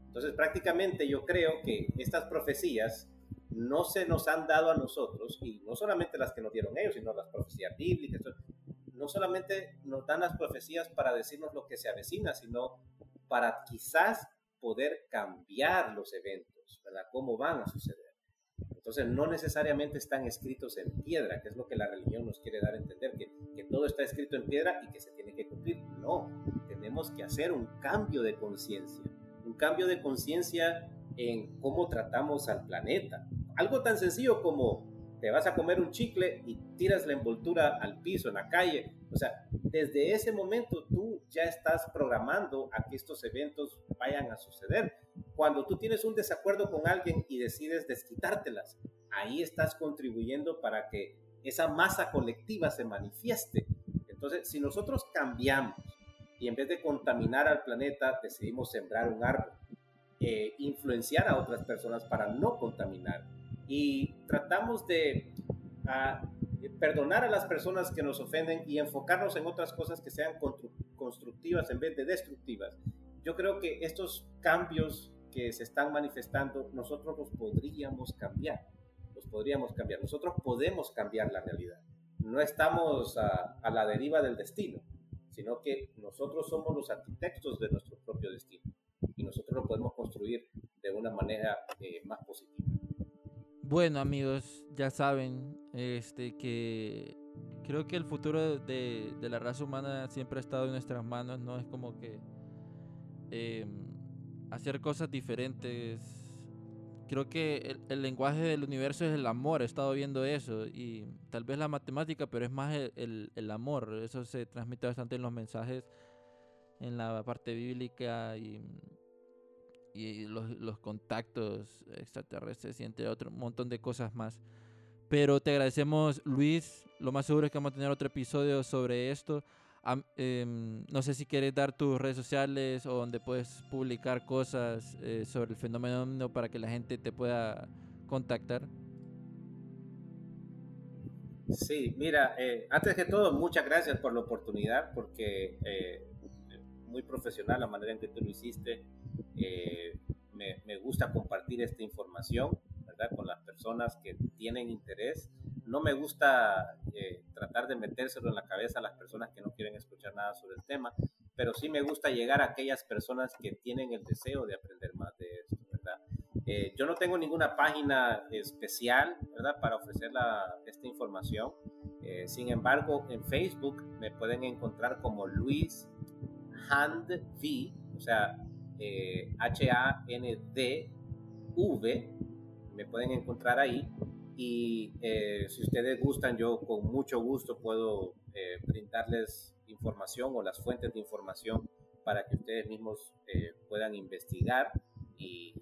Entonces prácticamente yo creo que estas profecías no se nos han dado a nosotros, y no solamente las que nos dieron ellos, sino las profecías bíblicas, no solamente nos dan las profecías para decirnos lo que se avecina, sino para quizás poder cambiar los eventos, ¿verdad? Cómo van a suceder. Entonces, no necesariamente están escritos en piedra, que es lo que la religión nos quiere dar a entender, que, que todo está escrito en piedra y que se tiene que cumplir. No, tenemos que hacer un cambio de conciencia, un cambio de conciencia en cómo tratamos al planeta. Algo tan sencillo como te vas a comer un chicle y tiras la envoltura al piso, en la calle. O sea, desde ese momento tú ya estás programando a que estos eventos vayan a suceder. Cuando tú tienes un desacuerdo con alguien y decides desquitártelas, ahí estás contribuyendo para que esa masa colectiva se manifieste. Entonces, si nosotros cambiamos y en vez de contaminar al planeta, decidimos sembrar un árbol, eh, influenciar a otras personas para no contaminar, y tratamos de ah, perdonar a las personas que nos ofenden y enfocarnos en otras cosas que sean constructivas en vez de destructivas. Yo creo que estos cambios que se están manifestando, nosotros los podríamos cambiar, los podríamos cambiar, nosotros podemos cambiar la realidad. No estamos a, la deriva del destino, sino que nosotros somos los arquitectos de nuestro propio destino y nosotros lo podemos construir de una manera eh, más positiva. Bueno amigos, ya saben este, que creo que el futuro de, la raza humana siempre ha estado en nuestras manos, ¿no? Es como que em, hacer cosas diferentes. Creo que el, lenguaje del universo es el amor, he estado viendo eso, y tal vez la matemática, pero es más el, el amor, eso se transmite bastante en los mensajes, en la parte bíblica y y los, los contactos extraterrestres y entre otro montón de cosas más. Pero te agradecemos, Luis. Lo más seguro es que vamos a tener otro episodio sobre esto. Em, no sé si quieres dar tus redes sociales o donde puedes publicar cosas eh, sobre el fenómeno para que la gente te pueda contactar. Sí, mira, eh, antes que todo, muchas gracias por la oportunidad, porque eh, muy profesional la manera en que tú lo hiciste. Me, gusta compartir esta información, ¿verdad? Con las personas que tienen interés. no me gusta eh, tratar de metérselo en la cabeza a las personas que no quieren escuchar nada sobre el tema, pero sí me gusta llegar a aquellas personas que tienen el deseo de aprender más de esto, ¿verdad? Eh, yo no tengo ninguna página especial, ¿verdad? Para ofrecer esta información. Eh, sin embargo, en Facebook me pueden encontrar como Luis Handv, o sea, H-A-N-D-V, me pueden encontrar ahí y eh, si ustedes gustan, yo con mucho gusto puedo eh, brindarles información o las fuentes de información para que ustedes mismos eh, puedan investigar y,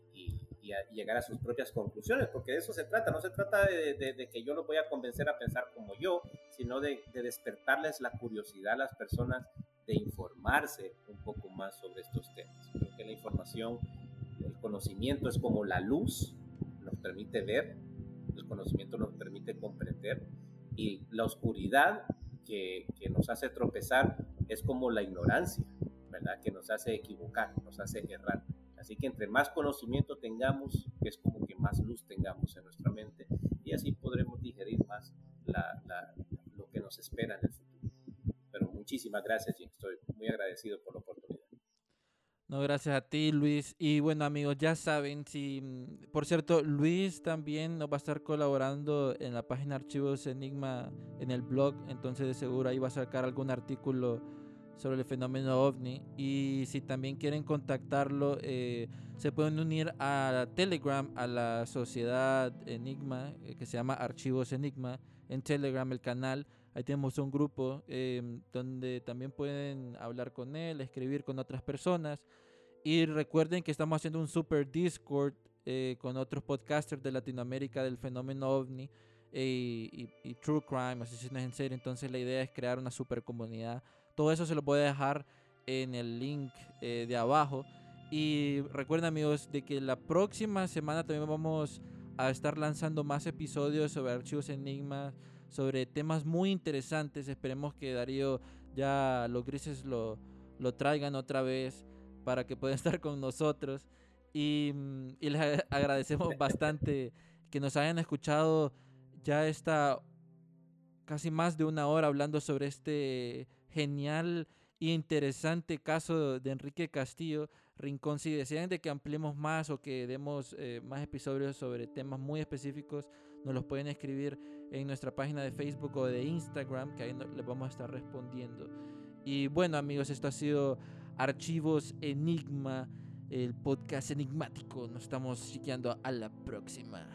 llegar a sus propias conclusiones, porque de eso se trata, no se trata de, que yo los voy a convencer a pensar como yo, sino de, despertarles la curiosidad a las personas de informarse un poco más sobre estos temas. Creo que la información, el conocimiento es como la luz, nos permite ver, el conocimiento nos permite comprender y la oscuridad que, que, nos hace tropezar es como la ignorancia, ¿verdad? Que nos hace equivocar, nos hace errar. Así que entre más conocimiento tengamos, es como que más luz tengamos en nuestra mente y así podremos digerir más la, la, lo que nos espera en el futuro. Pero muchísimas gracias y estoy muy agradecido por oportunidad. No, gracias a ti, Luis. Y bueno, amigos, ya saben, si, mm, por cierto, Luis también nos va a estar colaborando en la página Archivos Enigma en el blog, entonces de seguro ahí va a sacar algún artículo sobre el fenómeno ovni. Y si también quieren contactarlo, eh, se pueden unir a Telegram, a la sociedad Enigma, eh, que se llama Archivos Enigma, en Telegram, el canal. Ahí tenemos un grupo em, donde también pueden hablar con él, escribir con otras personas. Y recuerden que estamos haciendo un super Discord eh, con otros podcasters de Latinoamérica del fenómeno ovni eh, y, True Crime, asesinos en serie. Entonces la idea es crear una super comunidad. Todo eso se lo voy a dejar en el link eh, de abajo. Y recuerden amigos de que la próxima semana también vamos a estar lanzando más episodios sobre archivos enigmas sobre temas muy interesantes. Esperemos que Darío ya los grises lo, lo traigan otra vez para que puedan estar con nosotros. Y, mm, y les agradecemos bastante que nos hayan escuchado ya esta casi más de una hora hablando sobre este genial e interesante caso de Enrique Castillo Rincón. Si desean de que ampliemos más o que demos eh, más episodios sobre temas muy específicos, nos los pueden escribir en nuestra página de Facebook o de Instagram, que ahí les vamos a estar respondiendo. Y bueno amigos, esto ha sido Archivos Enigma, el podcast enigmático. Nos estamos chequeando a la próxima.